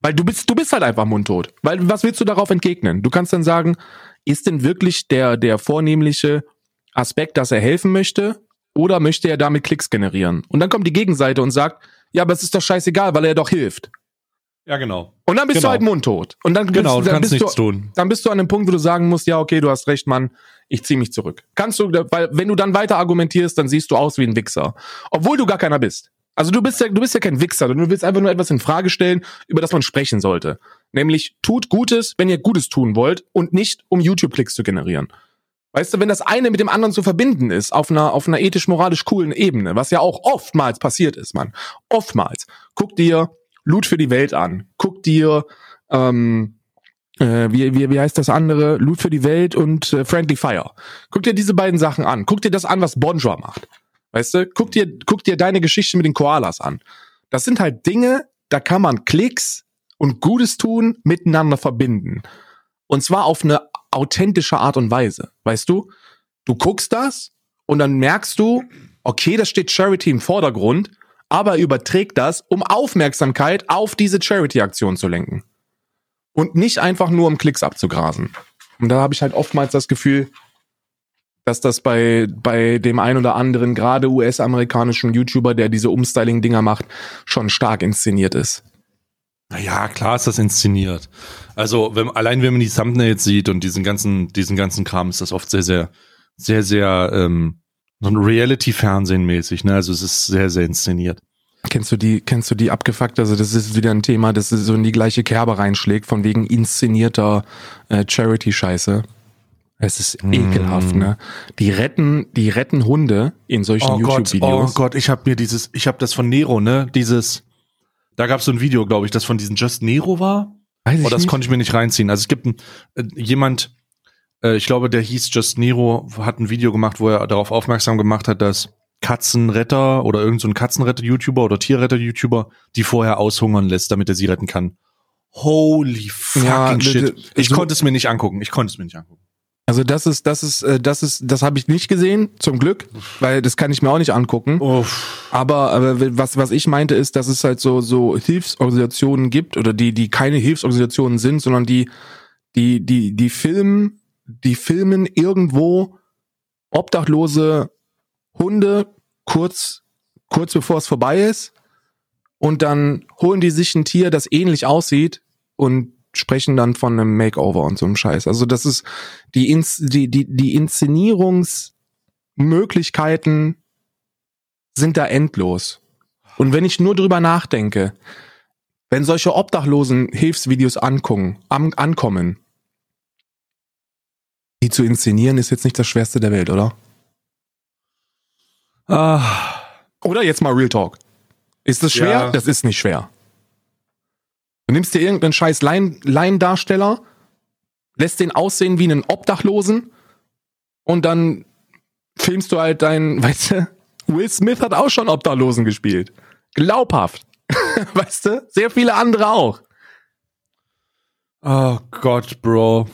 Weil du bist, du bist halt einfach mundtot. Weil was willst du darauf entgegnen? Du kannst dann sagen, ist denn wirklich der, der vornehmliche Aspekt, dass er helfen möchte? Oder möchte er damit Klicks generieren? Und dann kommt die Gegenseite und sagt, ja, aber es ist doch scheißegal, weil er doch hilft. Ja, genau. Und dann bist genau. du halt mundtot. Und dann genau, bist, du dann kannst bist nichts du, tun. Dann bist du an einem Punkt, wo du sagen musst, ja, okay, du hast recht, Mann, ich zieh mich zurück. Kannst du, weil wenn du dann weiter argumentierst, dann siehst du aus wie ein Wichser. Obwohl du gar keiner bist. Also du bist ja, du bist ja kein Wichser, du willst einfach nur etwas in Frage stellen, über das man sprechen sollte. Nämlich tut Gutes, wenn ihr Gutes tun wollt und nicht um YouTube-Klicks zu generieren. Weißt du, wenn das eine mit dem anderen zu verbinden ist, auf einer, auf einer ethisch-moralisch coolen Ebene, was ja auch oftmals passiert ist, Mann. Oftmals. Guck dir Loot für die Welt an. Guck dir, ähm, äh, wie, wie, wie heißt das andere? Loot für die Welt und äh, Friendly Fire. Guck dir diese beiden Sachen an. Guck dir das an, was Bonjour macht. Weißt du, guck dir, guck dir deine Geschichte mit den Koalas an. Das sind halt Dinge, da kann man Klicks und Gutes tun miteinander verbinden. Und zwar auf eine authentische Art und Weise. Weißt du? Du guckst das und dann merkst du, okay, da steht Charity im Vordergrund, aber überträgt das, um Aufmerksamkeit auf diese Charity-Aktion zu lenken. Und nicht einfach nur um Klicks abzugrasen. Und da habe ich halt oftmals das Gefühl, dass das bei, bei dem ein oder anderen, gerade US-amerikanischen YouTuber, der diese Umstyling-Dinger macht, schon stark inszeniert ist. Naja, klar ist das inszeniert. Also, wenn, allein wenn man die Thumbnails sieht und diesen ganzen, diesen ganzen Kram, ist das oft sehr, sehr, sehr, sehr, ähm, so ein Reality-Fernsehen mäßig, ne? Also es ist sehr, sehr inszeniert. Kennst du die, kennst du die abgefuckt? Also das ist wieder ein Thema, das so in die gleiche Kerbe reinschlägt, von wegen inszenierter äh, Charity-Scheiße. Es ist Mm. ekelhaft, ne? Die retten, die retten Hunde in solchen Oh Gott, oh YouTube-Videos. Gott, ich habe mir dieses, ich habe das von Nero, ne? Dieses, da gab es so ein Video, glaube ich, das von diesem Just Nero war. Weiß ich Oh, das nicht. konnte ich mir nicht reinziehen. Also es gibt ein, äh, jemand, äh, ich glaube, der hieß Just Nero, hat ein Video gemacht, wo er darauf aufmerksam gemacht hat, dass Katzenretter oder irgend so ein Katzenretter-YouTuber oder Tierretter-YouTuber die vorher aushungern lässt, damit er sie retten kann. Holy fucking Ja, shit. Ich so- konnte es mir nicht angucken. Ich konnte es mir nicht angucken. Also das ist, das ist, äh, das ist, das habe ich nicht gesehen, zum Glück, weil das kann ich mir auch nicht angucken. Uff. Aber, aber was, was ich meinte, ist, dass es halt so, so Hilfsorganisationen gibt oder die, die keine Hilfsorganisationen sind, sondern die, die, die, die filmen, die filmen irgendwo obdachlose Hunde kurz, kurz bevor es vorbei ist. Und dann holen die sich ein Tier, das ähnlich aussieht und sprechen dann von einem Makeover und so einem Scheiß. Also das ist die, Ins die, die, die Inszenierungsmöglichkeiten sind da endlos. Und wenn ich nur drüber nachdenke, wenn solche obdachlosen Hilfsvideos angucken, ankommen, die zu inszenieren, ist jetzt nicht das Schwerste der Welt, oder? Ah. Oder jetzt mal Real Talk. Ist das schwer? Ja. Das ist nicht schwer. Du nimmst dir irgendeinen scheiß Laien- Laiendarsteller, lässt den aussehen wie einen Obdachlosen und dann filmst du halt deinen, weißt du, Will Smith hat auch schon Obdachlosen gespielt. Glaubhaft. weißt du? Sehr viele andere auch. Oh Gott, Bro.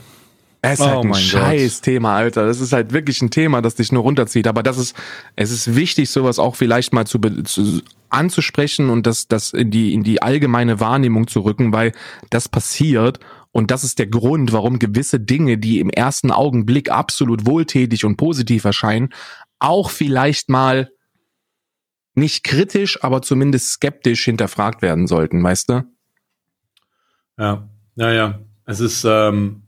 Es ist Oh halt ein scheiß Thema, Alter. Das ist halt wirklich ein Thema, das dich nur runterzieht. Aber das ist, es ist wichtig, sowas auch vielleicht mal zu, zu anzusprechen und das, das in die, in die allgemeine Wahrnehmung zu rücken, weil das passiert und das ist der Grund, warum gewisse Dinge, die im ersten Augenblick absolut wohltätig und positiv erscheinen, auch vielleicht mal nicht kritisch, aber zumindest skeptisch hinterfragt werden sollten, weißt du? Ja, ja, ja. Es ist, ähm,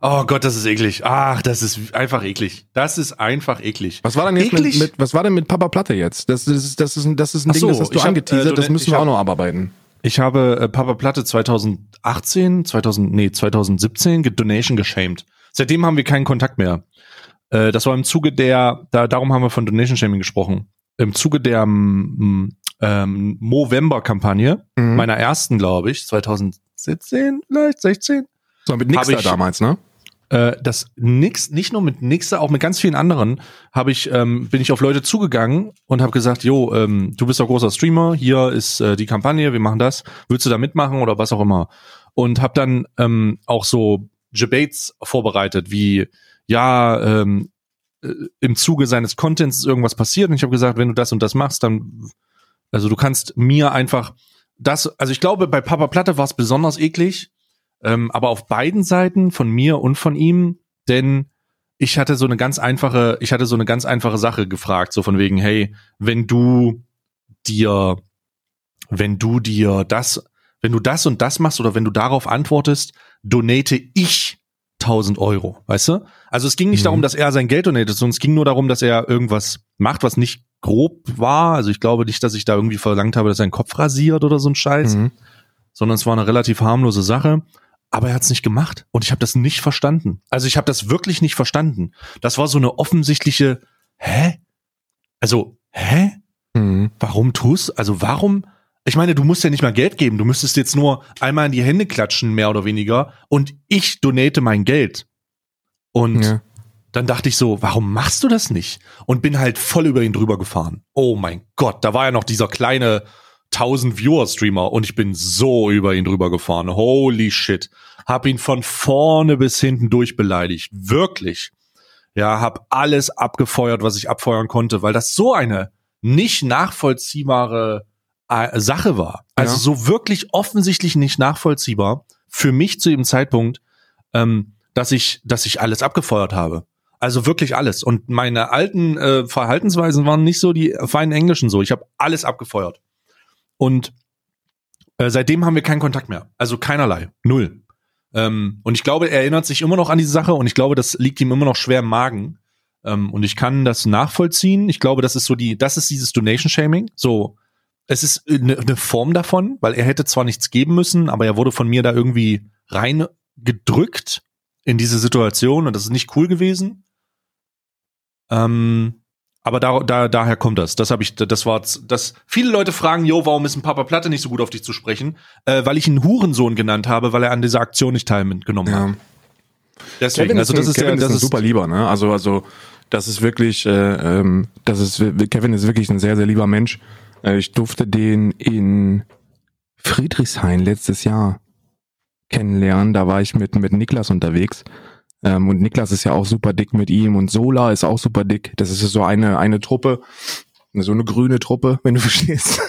oh Gott, das ist eklig. Ach, das ist einfach eklig. Das ist einfach eklig. Was war denn jetzt mit, mit, was war denn mit Papa Platte jetzt? Das, ist, das, ist, ein- das ist ein Ach Ding, so, das hast du hab, angeteasert, äh, das müssen wir hab- auch noch abarbeiten. Ich habe äh, Papa Platte 2018, 2000, nee, 2017 ge- Donation geschämt. Seitdem haben wir keinen Kontakt mehr. Äh, das war im Zuge der, da, darum haben wir von Donation Shaming gesprochen. Im Zuge der mm, ähm, Movember-Kampagne, Mhm. meiner ersten, glaube ich, 2017 vielleicht, 16. So, mit Nixter damals, ne? äh, dass nix, nicht nur mit Nixer, auch mit ganz vielen anderen, habe ich, ähm, bin ich auf Leute zugegangen und habe gesagt, jo, ähm, du bist doch großer Streamer, hier ist äh, die Kampagne, wir machen das, willst du da mitmachen oder was auch immer? Und habe dann ähm, auch so Debates vorbereitet, wie ja, ähm, äh, im Zuge seines Contents ist irgendwas passiert und ich habe gesagt, wenn du das und das machst, dann, also du kannst mir einfach das, also ich glaube, bei Papa Platte war es besonders eklig, ähm, aber auf beiden Seiten, von mir und von ihm, denn ich hatte so eine ganz einfache, ich hatte so eine ganz einfache Sache gefragt, so von wegen, hey, wenn du dir, wenn du dir das, wenn du das und das machst oder wenn du darauf antwortest, donate ich 1000 Euro, weißt du? Also es ging nicht mhm. darum, dass er sein Geld donatet, sondern es ging nur darum, dass er irgendwas macht, was nicht grob war. Also ich glaube nicht, dass ich da irgendwie verlangt habe, dass er seinen Kopf rasiert oder so ein Scheiß, mhm. sondern es war eine relativ harmlose Sache aber er hat es nicht gemacht und ich habe das nicht verstanden. Also ich habe das wirklich nicht verstanden. Das war so eine offensichtliche, hä? Also, hä? Mhm. Warum tust? Also warum? Ich meine, du musst ja nicht mal Geld geben. Du müsstest jetzt nur einmal in die Hände klatschen, mehr oder weniger, und ich donate mein Geld. Und ja. dann dachte ich so, warum machst du das nicht? Und bin halt voll über ihn drüber gefahren. Oh mein Gott, da war ja noch dieser kleine 1000 Viewer Streamer und ich bin so über ihn drüber gefahren. Holy shit. Hab ihn von vorne bis hinten durchbeleidigt. Wirklich. Ja, hab alles abgefeuert, was ich abfeuern konnte, weil das so eine nicht nachvollziehbare äh, Sache war. Also ja. so wirklich offensichtlich nicht nachvollziehbar für mich zu dem Zeitpunkt, ähm, dass ich, dass ich alles abgefeuert habe. Also wirklich alles. Und meine alten äh, Verhaltensweisen waren nicht so die feinen Englischen so. Ich habe alles abgefeuert. Und äh, seitdem haben wir keinen Kontakt mehr. Also keinerlei. Null. Ähm, und ich glaube, er erinnert sich immer noch an diese Sache und ich glaube, das liegt ihm immer noch schwer im Magen. Ähm, und ich kann das nachvollziehen. Ich glaube, das ist so die, das ist dieses Donation Shaming. So, es ist eine, eine Form davon, weil er hätte zwar nichts geben müssen, aber er wurde von mir da irgendwie reingedrückt in diese Situation und das ist nicht cool gewesen. Ähm, aber da, da, daher kommt das. Das habe ich, das war, das. Viele Leute fragen, jo, warum ist ein Papa Platte nicht so gut auf dich zu sprechen? Äh, weil ich ihn Hurensohn genannt habe, weil er an dieser Aktion nicht teilgenommen ja. hat. Deswegen, Kevin also das ist, Kevin ja, das ist ein super lieber, ne? Also, also das ist wirklich, äh, ähm, das ist Kevin ist wirklich ein sehr, sehr lieber Mensch. Äh, ich durfte den in Friedrichshain letztes Jahr kennenlernen. Da war ich mit mit Niklas unterwegs. Ähm, und Niklas ist ja auch super dick mit ihm und Sola ist auch super dick. Das ist so eine, eine Truppe, so eine grüne Truppe, wenn du verstehst.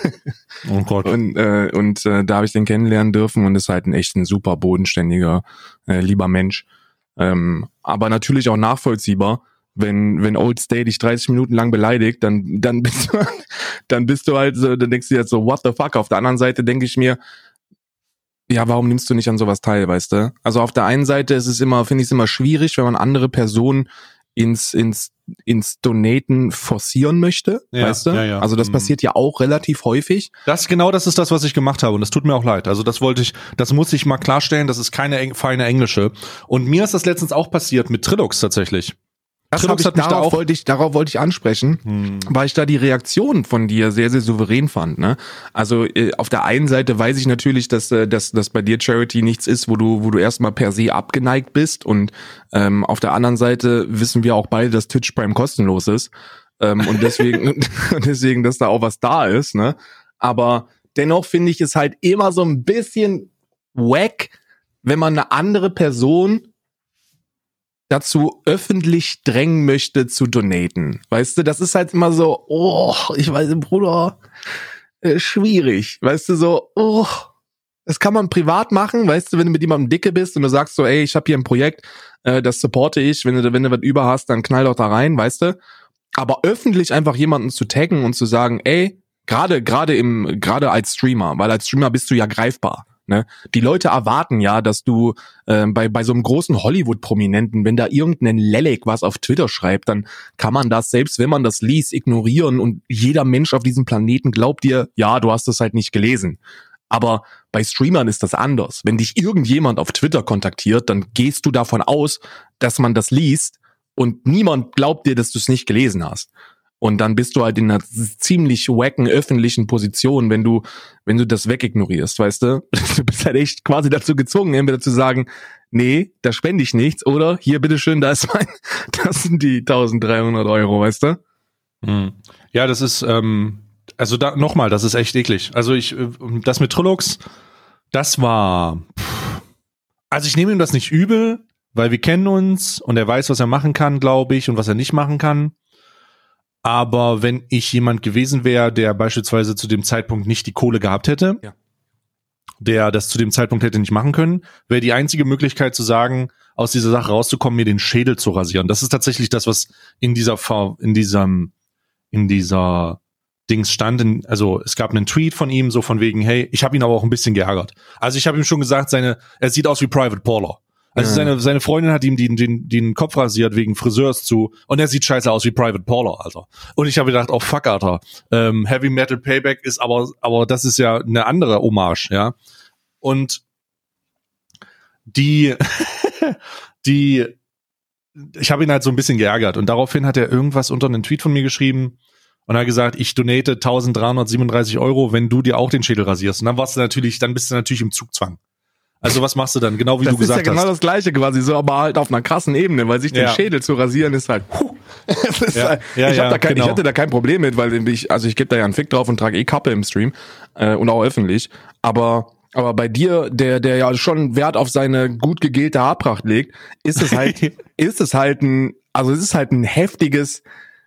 Oh Gott. Und, äh, und äh, da habe ich den kennenlernen dürfen und ist halt ein echt ein super bodenständiger, äh, lieber Mensch. Ähm, aber natürlich auch nachvollziehbar, wenn wenn Old Stay dich 30 Minuten lang beleidigt, dann dann bist du dann bist du halt so, dann denkst du jetzt so what the fuck. Auf der anderen Seite denke ich mir, ja, warum nimmst du nicht an sowas teil, weißt du? Also auf der einen Seite ist es immer, finde ich es immer schwierig, wenn man andere Personen ins, ins, ins Donaten forcieren möchte, ja, weißt du? Ja, ja. Also das mhm. passiert ja auch relativ häufig. Das genau das ist das, was ich gemacht habe und das tut mir auch leid. Also das wollte ich, das muss ich mal klarstellen, das ist keine feine englische. Und mir ist das letztens auch passiert mit Trilux tatsächlich. Das hab ich, darauf, da wollte ich, darauf wollte ich ansprechen, hm. weil ich da die Reaktion von dir sehr, sehr souverän fand. Ne? Also äh, auf der einen Seite weiß ich natürlich, dass, äh, dass, dass bei dir Charity nichts ist, wo du, wo du erstmal per se abgeneigt bist. Und ähm, auf der anderen Seite wissen wir auch beide, dass Twitch Prime kostenlos ist. Ähm, und deswegen, deswegen, dass da auch was da ist. Ne? Aber dennoch finde ich es halt immer so ein bisschen wack, wenn man eine andere Person dazu öffentlich drängen möchte zu donaten. Weißt du, das ist halt immer so, oh, ich weiß, Bruder, äh, schwierig. Weißt du, so, oh, das kann man privat machen, weißt du, wenn du mit jemandem dicke bist und du sagst so, ey, ich habe hier ein Projekt, äh, das supporte ich, wenn du, wenn du was über hast, dann knall doch da rein, weißt du. Aber öffentlich einfach jemanden zu taggen und zu sagen, ey, gerade gerade im gerade als Streamer, weil als Streamer bist du ja greifbar. Ne? Die Leute erwarten ja, dass du äh, bei, bei so einem großen Hollywood-Prominenten, wenn da irgendein Lelek was auf Twitter schreibt, dann kann man das, selbst wenn man das liest, ignorieren und jeder Mensch auf diesem Planeten glaubt dir, ja, du hast das halt nicht gelesen. Aber bei Streamern ist das anders. Wenn dich irgendjemand auf Twitter kontaktiert, dann gehst du davon aus, dass man das liest und niemand glaubt dir, dass du es nicht gelesen hast. Und dann bist du halt in einer ziemlich wacken öffentlichen Position, wenn du, wenn du das wegignorierst, weißt du? Du bist halt echt quasi dazu gezwungen, entweder zu sagen, nee, da spende ich nichts, oder hier, bitteschön, da ist mein, das sind die 1300 Euro, weißt du? Hm. Ja, das ist, ähm, also da nochmal, das ist echt eklig. Also ich, äh, das mit Trilux, das war, pff, also ich nehme ihm das nicht übel, weil wir kennen uns und er weiß, was er machen kann, glaube ich, und was er nicht machen kann. Aber wenn ich jemand gewesen wäre, der beispielsweise zu dem Zeitpunkt nicht die Kohle gehabt hätte, Ja. der das zu dem Zeitpunkt hätte nicht machen können, wäre die einzige Möglichkeit zu sagen, aus dieser Sache rauszukommen, mir den Schädel zu rasieren. Das ist tatsächlich das, was in dieser V- in diesem in dieser Dings stand. In, also es gab einen Tweet von ihm so von wegen, hey, ich habe ihn aber auch ein bisschen geärgert. Also ich habe ihm schon gesagt, seine er sieht aus wie Private Paula. Also Ja. seine, seine Freundin hat ihm den, den, den Kopf rasiert wegen Friseurs zu und er sieht scheiße aus wie Private Paula, Alter. Und ich habe gedacht, oh fuck, Alter. Ähm, Heavy Metal Payback ist aber, aber das ist ja eine andere Hommage, ja. Und die, die, ich habe ihn halt so ein bisschen geärgert und daraufhin hat er irgendwas unter einen Tweet von mir geschrieben und hat gesagt, ich donate 1337 Euro, wenn du dir auch den Schädel rasierst. Und dann warst du natürlich, dann bist du natürlich im Zugzwang. Also was machst du dann? Genau wie das du ist ja gesagt genau hast. das gleiche quasi, so aber halt auf einer krassen Ebene, weil sich den Ja. Schädel zu rasieren ist halt, puh, ist Ja. halt Ja, ich, hab da kein, genau. ich hatte da kein Problem mit, weil ich, also ich gebe da ja einen Fick drauf und trage eh Kappe im Stream äh, und auch öffentlich, aber aber bei dir, der der ja schon Wert auf seine gut gegelte Haarpracht legt, ist es halt ist es halt ein also es ist halt ein heftiges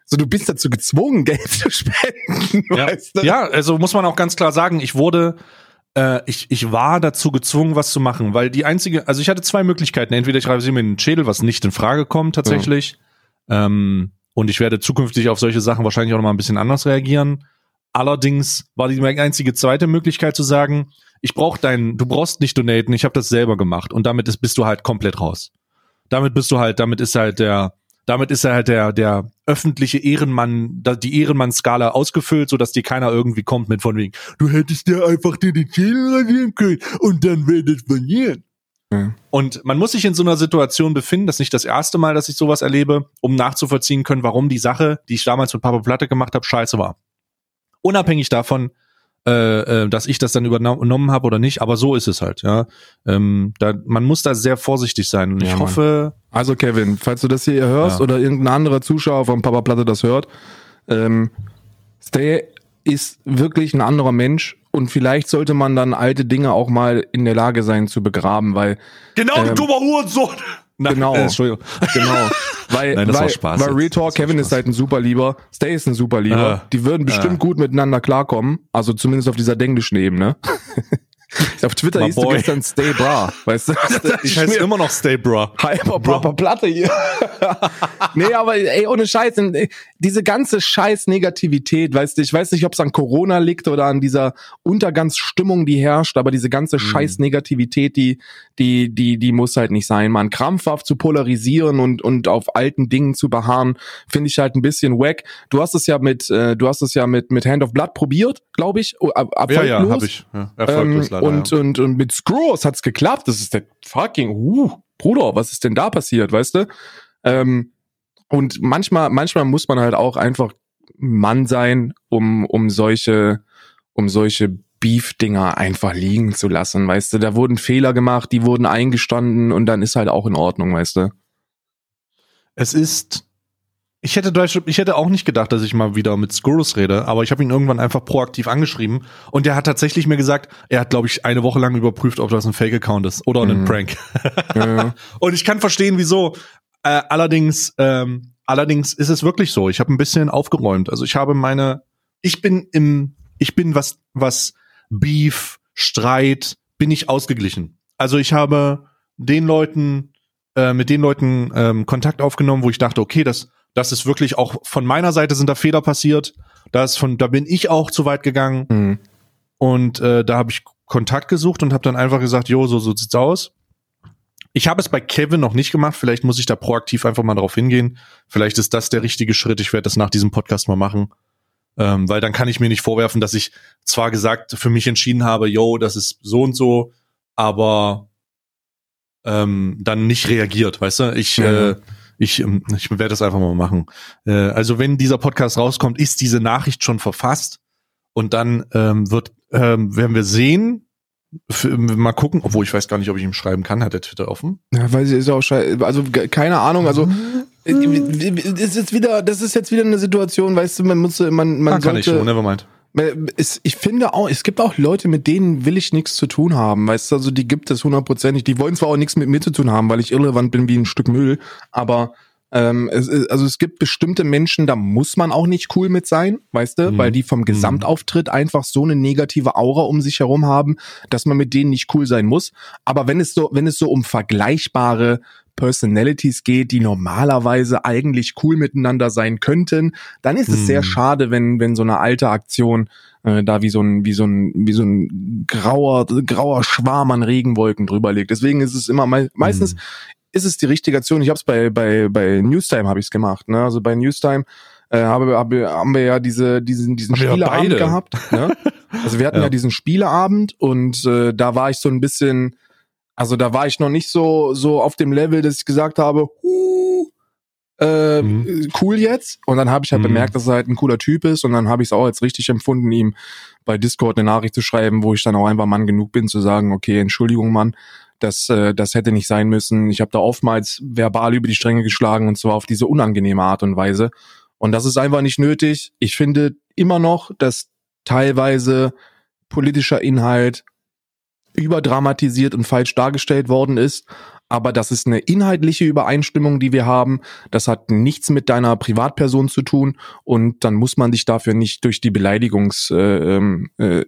so du bist dazu gezwungen Geld zu spenden, Ja. weißt du? ja, also muss man auch ganz klar sagen, ich wurde, äh, ich, ich war dazu gezwungen, was zu machen, weil die einzige, also ich hatte zwei Möglichkeiten. Entweder ich rasiere mir den Schädel, was nicht in Frage kommt tatsächlich. Ähm, und ich werde zukünftig auf solche Sachen wahrscheinlich auch noch mal ein bisschen anders reagieren. Allerdings war die einzige zweite Möglichkeit zu sagen, ich brauch deinen, du brauchst nicht donaten, ich habe das selber gemacht und damit ist, bist du halt komplett raus. Damit bist du halt, damit ist halt der, damit ist er halt der, der öffentliche Ehrenmann, die Ehrenmann-Skala ausgefüllt, so dass dir keiner irgendwie kommt mit von wegen, du hättest dir einfach dir den Schädel rasieren können und dann wäre das. Ja. Und man muss sich in so einer Situation befinden, das ist nicht das erste Mal, dass ich sowas erlebe, um nachzuvollziehen können, warum die Sache, die ich damals mit Papa Platte gemacht habe, scheiße war. Unabhängig davon, äh, äh, dass ich das dann übernommen habe oder nicht, aber so ist es halt, ja. Ähm, da, man muss da sehr vorsichtig sein. Und Ja, ich Mann. hoffe, Also Kevin, falls du das hier hörst Ja. oder irgendein anderer Zuschauer von Papa Platte das hört, ähm, Stay ist wirklich ein anderer Mensch und vielleicht sollte man dann alte Dinge auch mal in der Lage sein zu begraben, weil genau, Ähm, dummer Hurensohn. Nein, genau. Äh, Entschuldigung. genau, weil Nein, weil, Spaß weil. Real Talk Kevin ist Spaß. halt ein super Lieber, Stay ist ein super Lieber. Ah. Die würden bestimmt Ah. gut miteinander klarkommen, also zumindest auf dieser denklichen Ebene. auf Twitter My hieß du gestern Stay Bra, weißt du? Ich heiße immer noch Stay Bra. Hyper Proper Platte hier. nee, aber ey, ohne Scheiß, ey, diese ganze Scheiß Negativität, weißt du, ich weiß nicht, ob es an Corona liegt oder an dieser Untergangsstimmung, die herrscht, aber diese ganze Scheiß Negativität, die die die die muss halt nicht sein, man krampfhaft zu polarisieren und und auf alten Dingen zu beharren, finde ich halt ein bisschen wack. Du hast es ja mit äh, du hast es ja mit mit Hand of Blood probiert, glaube ich, oh, ab- Ja, ja, erfolglos. habe ich. Ja, erfolglos Ähm, leider. und, ja. und, und mit Screws hat's geklappt. Das ist der fucking, uh, Bruder, was ist denn da passiert, weißt du? Ähm, und manchmal, manchmal muss man halt auch einfach Mann sein, um, um solche, um solche Beef-Dinger einfach liegen zu lassen, weißt du? Da wurden Fehler gemacht, die wurden eingestanden und dann ist halt auch in Ordnung, weißt du? Es ist. Ich hätte ich hätte auch nicht gedacht, dass ich mal wieder mit Skurrus rede, aber ich habe ihn irgendwann einfach proaktiv angeschrieben und der hat tatsächlich mir gesagt, er hat, glaube ich, eine Woche lang überprüft, ob das ein Fake-Account ist oder ein Mhm. Prank. Ja, ja. Und ich kann verstehen, wieso. Äh, allerdings, ähm, allerdings ist es wirklich so. Ich habe ein bisschen aufgeräumt. Also ich habe meine, ich bin im, ich bin was, was Beef, Streit, bin ich ausgeglichen. Also ich habe den Leuten, äh, mit den Leuten ähm, Kontakt aufgenommen, wo ich dachte, okay, das, das ist wirklich auch von meiner Seite sind da Fehler passiert. Da ist von, da bin ich auch zu weit gegangen. Mhm. Und äh, da habe ich Kontakt gesucht und habe dann einfach gesagt, jo, so, so sieht's aus. Ich habe es bei Kevin noch nicht gemacht. Vielleicht muss ich da proaktiv einfach mal drauf hingehen. Vielleicht ist das der richtige Schritt. Ich werde das nach diesem Podcast mal machen. Ähm, weil dann kann ich mir nicht vorwerfen, dass ich zwar gesagt für mich entschieden habe, yo, das ist so und so, aber ähm, dann nicht reagiert, weißt du? Ich, Mhm. äh, ich, ähm, ich werde das einfach mal machen. Äh, also wenn dieser Podcast rauskommt, ist diese Nachricht schon verfasst und dann ähm, wird ähm, werden wir sehen, Für, mal gucken, obwohl ich weiß gar nicht, ob ich ihm schreiben kann. Hat der Twitter offen? Ja, weil sie ist auch scheiße. Also keine Ahnung. Also äh, es ist wieder, das ist jetzt wieder eine Situation, weißt du, man muss, man, man ah, kann sollte. ich, never mind. Es, ich finde auch, es gibt auch Leute, mit denen will ich nichts zu tun haben, weißt du, also die gibt es hundertprozentig. Die wollen zwar auch nichts mit mir zu tun haben, weil ich irrelevant bin wie ein Stück Müll, aber ähm, es, also es gibt bestimmte Menschen, da muss man auch nicht cool mit sein, weißt du, mhm. weil die vom mhm. Gesamtauftritt einfach so eine negative Aura um sich herum haben, dass man mit denen nicht cool sein muss. Aber wenn es so, wenn es so um vergleichbare Personalities geht, die normalerweise eigentlich cool miteinander sein könnten, dann ist es sehr mhm. schade, wenn wenn so eine alte Aktion äh, da wie so ein wie so ein wie so ein grauer grauer Schwarm an Regenwolken drüber liegt. Deswegen ist es immer me meistens mm ist es die richtige Aktion? Ich habe es bei bei bei Newstime habe ich es gemacht. Ne? Also bei Newstime äh, habe, habe, haben wir ja diese diesen diesen haben Spieleabend gehabt. Ne? Also wir hatten ja. ja diesen Spieleabend und äh, da war ich so ein bisschen, also da war ich noch nicht so so auf dem Level, dass ich gesagt habe, huh, äh, mhm. cool jetzt. Und dann habe ich halt mhm. bemerkt, dass er halt ein cooler Typ ist und dann habe ich es auch als richtig empfunden, ihm bei Discord eine Nachricht zu schreiben, wo ich dann auch einfach Mann genug bin zu sagen, okay, Entschuldigung, Mann, das, äh, das hätte nicht sein müssen. Ich habe da oftmals verbal über die Stränge geschlagen und zwar auf diese unangenehme Art und Weise. Und das ist einfach nicht nötig. Ich finde immer noch, dass teilweise politischer Inhalt überdramatisiert und falsch dargestellt worden ist. Aber das ist eine inhaltliche Übereinstimmung, die wir haben. Das hat nichts mit deiner Privatperson zu tun. Und dann muss man dich dafür nicht durch die Beleidigungs, äh, ähm, äh,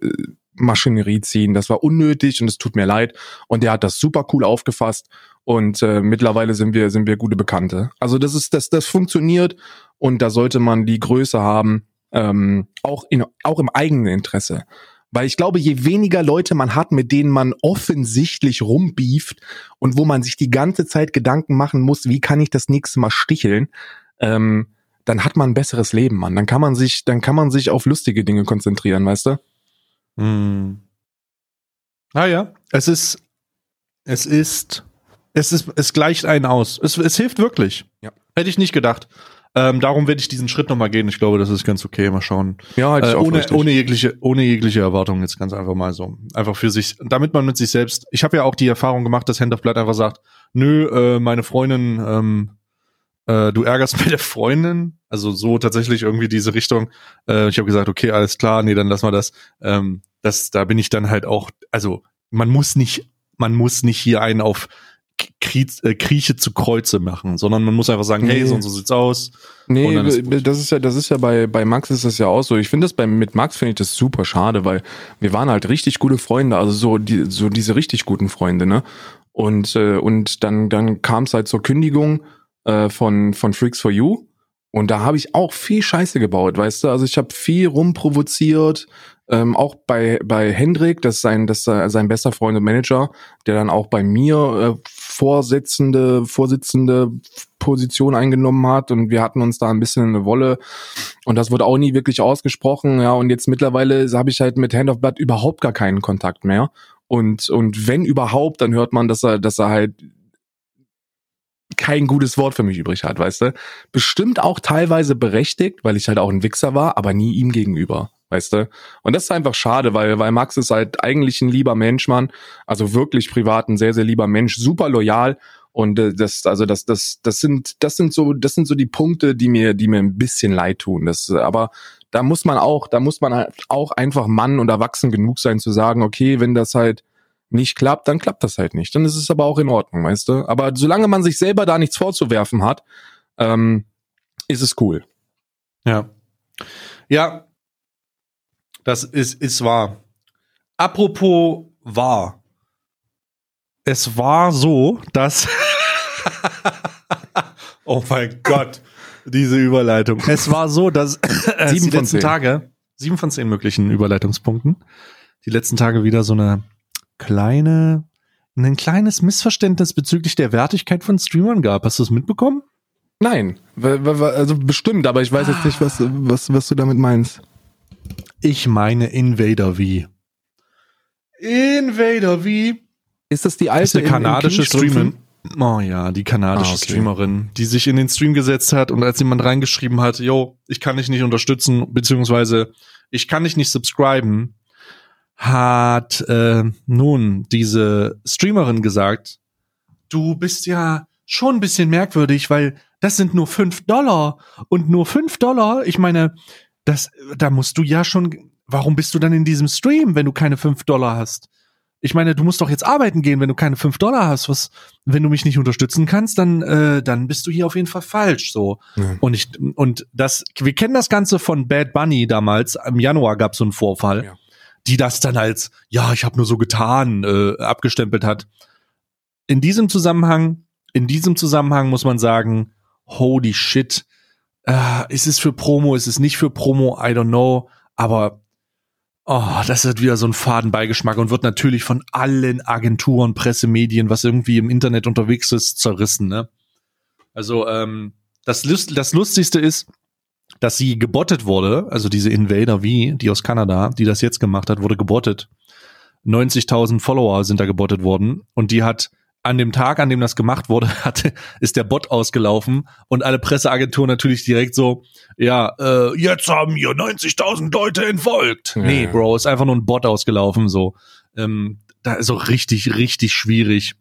ziehen. Das war unnötig und es tut mir leid. Und er hat das super cool aufgefasst und äh, mittlerweile sind wir sind wir gute Bekannte. Also das ist das das funktioniert und da sollte man die Größe haben, ähm, auch in auch im eigenen Interesse. Weil ich glaube, je weniger Leute man hat, mit denen man offensichtlich rumbieft und wo man sich die ganze Zeit Gedanken machen muss, wie kann ich das nächste Mal sticheln, ähm, dann hat man ein besseres Leben, Mann. Dann kann man sich, dann kann man sich auf lustige Dinge konzentrieren, weißt du? Hm. Ah ja, es ist, es ist, es ist, es gleicht einen aus. Es, es hilft wirklich. Ja. Hätte ich nicht gedacht. Ähm, darum werde ich diesen Schritt nochmal gehen. Ich glaube, das ist ganz okay. Mal schauen. Ja, äh, ohne, ohne jegliche, ohne jegliche Erwartung jetzt ganz einfach mal so. Einfach für sich, damit man mit sich selbst. Ich habe ja auch die Erfahrung gemacht, dass Hand of Blood einfach sagt, nö, äh, meine Freundin, ähm, äh, du ärgerst meine Freundin. Also so tatsächlich irgendwie diese Richtung. Äh, ich habe gesagt, okay, alles klar, nee, dann lass mal das. Ähm, das, da bin ich dann halt auch, also man muss nicht, man muss nicht hier einen auf Kriech, äh, Krieche zu Kreuze machen, sondern man muss einfach sagen, nee. hey, so und so sieht's aus. Nee, ist das ist ja, das ist ja bei, bei Max ist das ja auch so. Ich finde das bei, mit Max finde ich das super schade, weil wir waren halt richtig gute Freunde, also so, die, so diese richtig guten Freunde, ne? Und, äh, und dann, dann kam es halt zur Kündigung äh, von, von Freaks for You. Und da habe ich auch viel Scheiße gebaut, weißt du? Also ich habe viel rumprovoziert, ähm, auch bei bei Hendrik, das ist sein das ist sein bester Freund und Manager, der dann auch bei mir äh, Vorsitzende Vorsitzende Position eingenommen hat und wir hatten uns da ein bisschen eine Wolle. Und das wurde auch nie wirklich ausgesprochen, ja. Und jetzt mittlerweile habe ich halt mit Hand of Blood überhaupt gar keinen Kontakt mehr. Und und wenn überhaupt, dann hört man, dass er dass er halt kein gutes Wort für mich übrig hat, weißt du? Bestimmt auch teilweise berechtigt, weil ich halt auch ein Wichser war, aber nie ihm gegenüber, weißt du? Und das ist einfach schade, weil, weil Max ist halt eigentlich ein lieber Mensch, Mann. Also wirklich privat ein sehr, sehr lieber Mensch, super loyal. Und äh, das, also das, das, das sind, das sind so, das sind so die Punkte, die mir, die mir ein bisschen leid tun. Das, aber da muss man auch, da muss man halt auch einfach Mann und erwachsen genug sein zu sagen, okay, wenn das halt nicht klappt, dann klappt das halt nicht. Dann ist es aber auch in Ordnung, weißt du? Aber solange man sich selber da nichts vorzuwerfen hat, ähm, ist es cool. Ja. Ja. Das ist, ist wahr. Apropos wahr. Es war so, dass. oh mein Gott, diese Überleitung. Es war so, dass äh, sieben die letzten Tage, sieben von zehn möglichen Überleitungspunkten, die letzten Tage wieder so eine kleine, ein kleines Missverständnis bezüglich der Wertigkeit von Streamern gab. Hast du es mitbekommen? Nein, also bestimmt, aber ich weiß jetzt nicht, was, was, was du damit meinst. Ich meine Invader V. Invader V. Ist das die alte ist eine kanadische Streamerin? Oh ja, die kanadische ah, okay. Streamerin, die sich in den Stream gesetzt hat und als jemand reingeschrieben hat, yo, ich kann dich nicht unterstützen, beziehungsweise ich kann dich nicht subscriben, hat äh, nun diese Streamerin gesagt, du bist ja schon ein bisschen merkwürdig, weil das sind nur fünf Dollar und nur fünf Dollar, ich meine, das, da musst du ja schon, warum bist du dann in diesem Stream, wenn du keine fünf Dollar hast? Ich meine, du musst doch jetzt arbeiten gehen, wenn du keine fünf Dollar hast. Was, wenn du mich nicht unterstützen kannst, dann, äh, dann bist du hier auf jeden Fall falsch. So. Ja. Und ich, und das, wir kennen das Ganze von Bad Bunny damals. Im Januar gab es so einen Vorfall, ja. die das dann als, ja, ich habe nur so getan, äh, abgestempelt hat. In diesem Zusammenhang, in diesem Zusammenhang muss man sagen, holy shit, äh, ist es für Promo, ist es nicht für Promo, I don't know, aber oh, das hat wieder so einen faden Beigeschmack und wird natürlich von allen Agenturen, Pressemedien, was irgendwie im Internet unterwegs ist, zerrissen, ne? Also, ähm, das, Lust, das Lustigste ist, dass sie gebottet wurde, also diese Invader V, die aus Kanada, die das jetzt gemacht hat, wurde gebottet. 90.000 Follower sind da gebottet worden und die hat an dem Tag, an dem das gemacht wurde, hatte, ist der Bot ausgelaufen und alle Presseagenturen natürlich direkt so, ja, äh, jetzt haben hier 90.000 Leute entfolgt. Ja. Nee, Bro, ist einfach nur ein Bot ausgelaufen, so. Ähm, da ist auch richtig, richtig schwierig.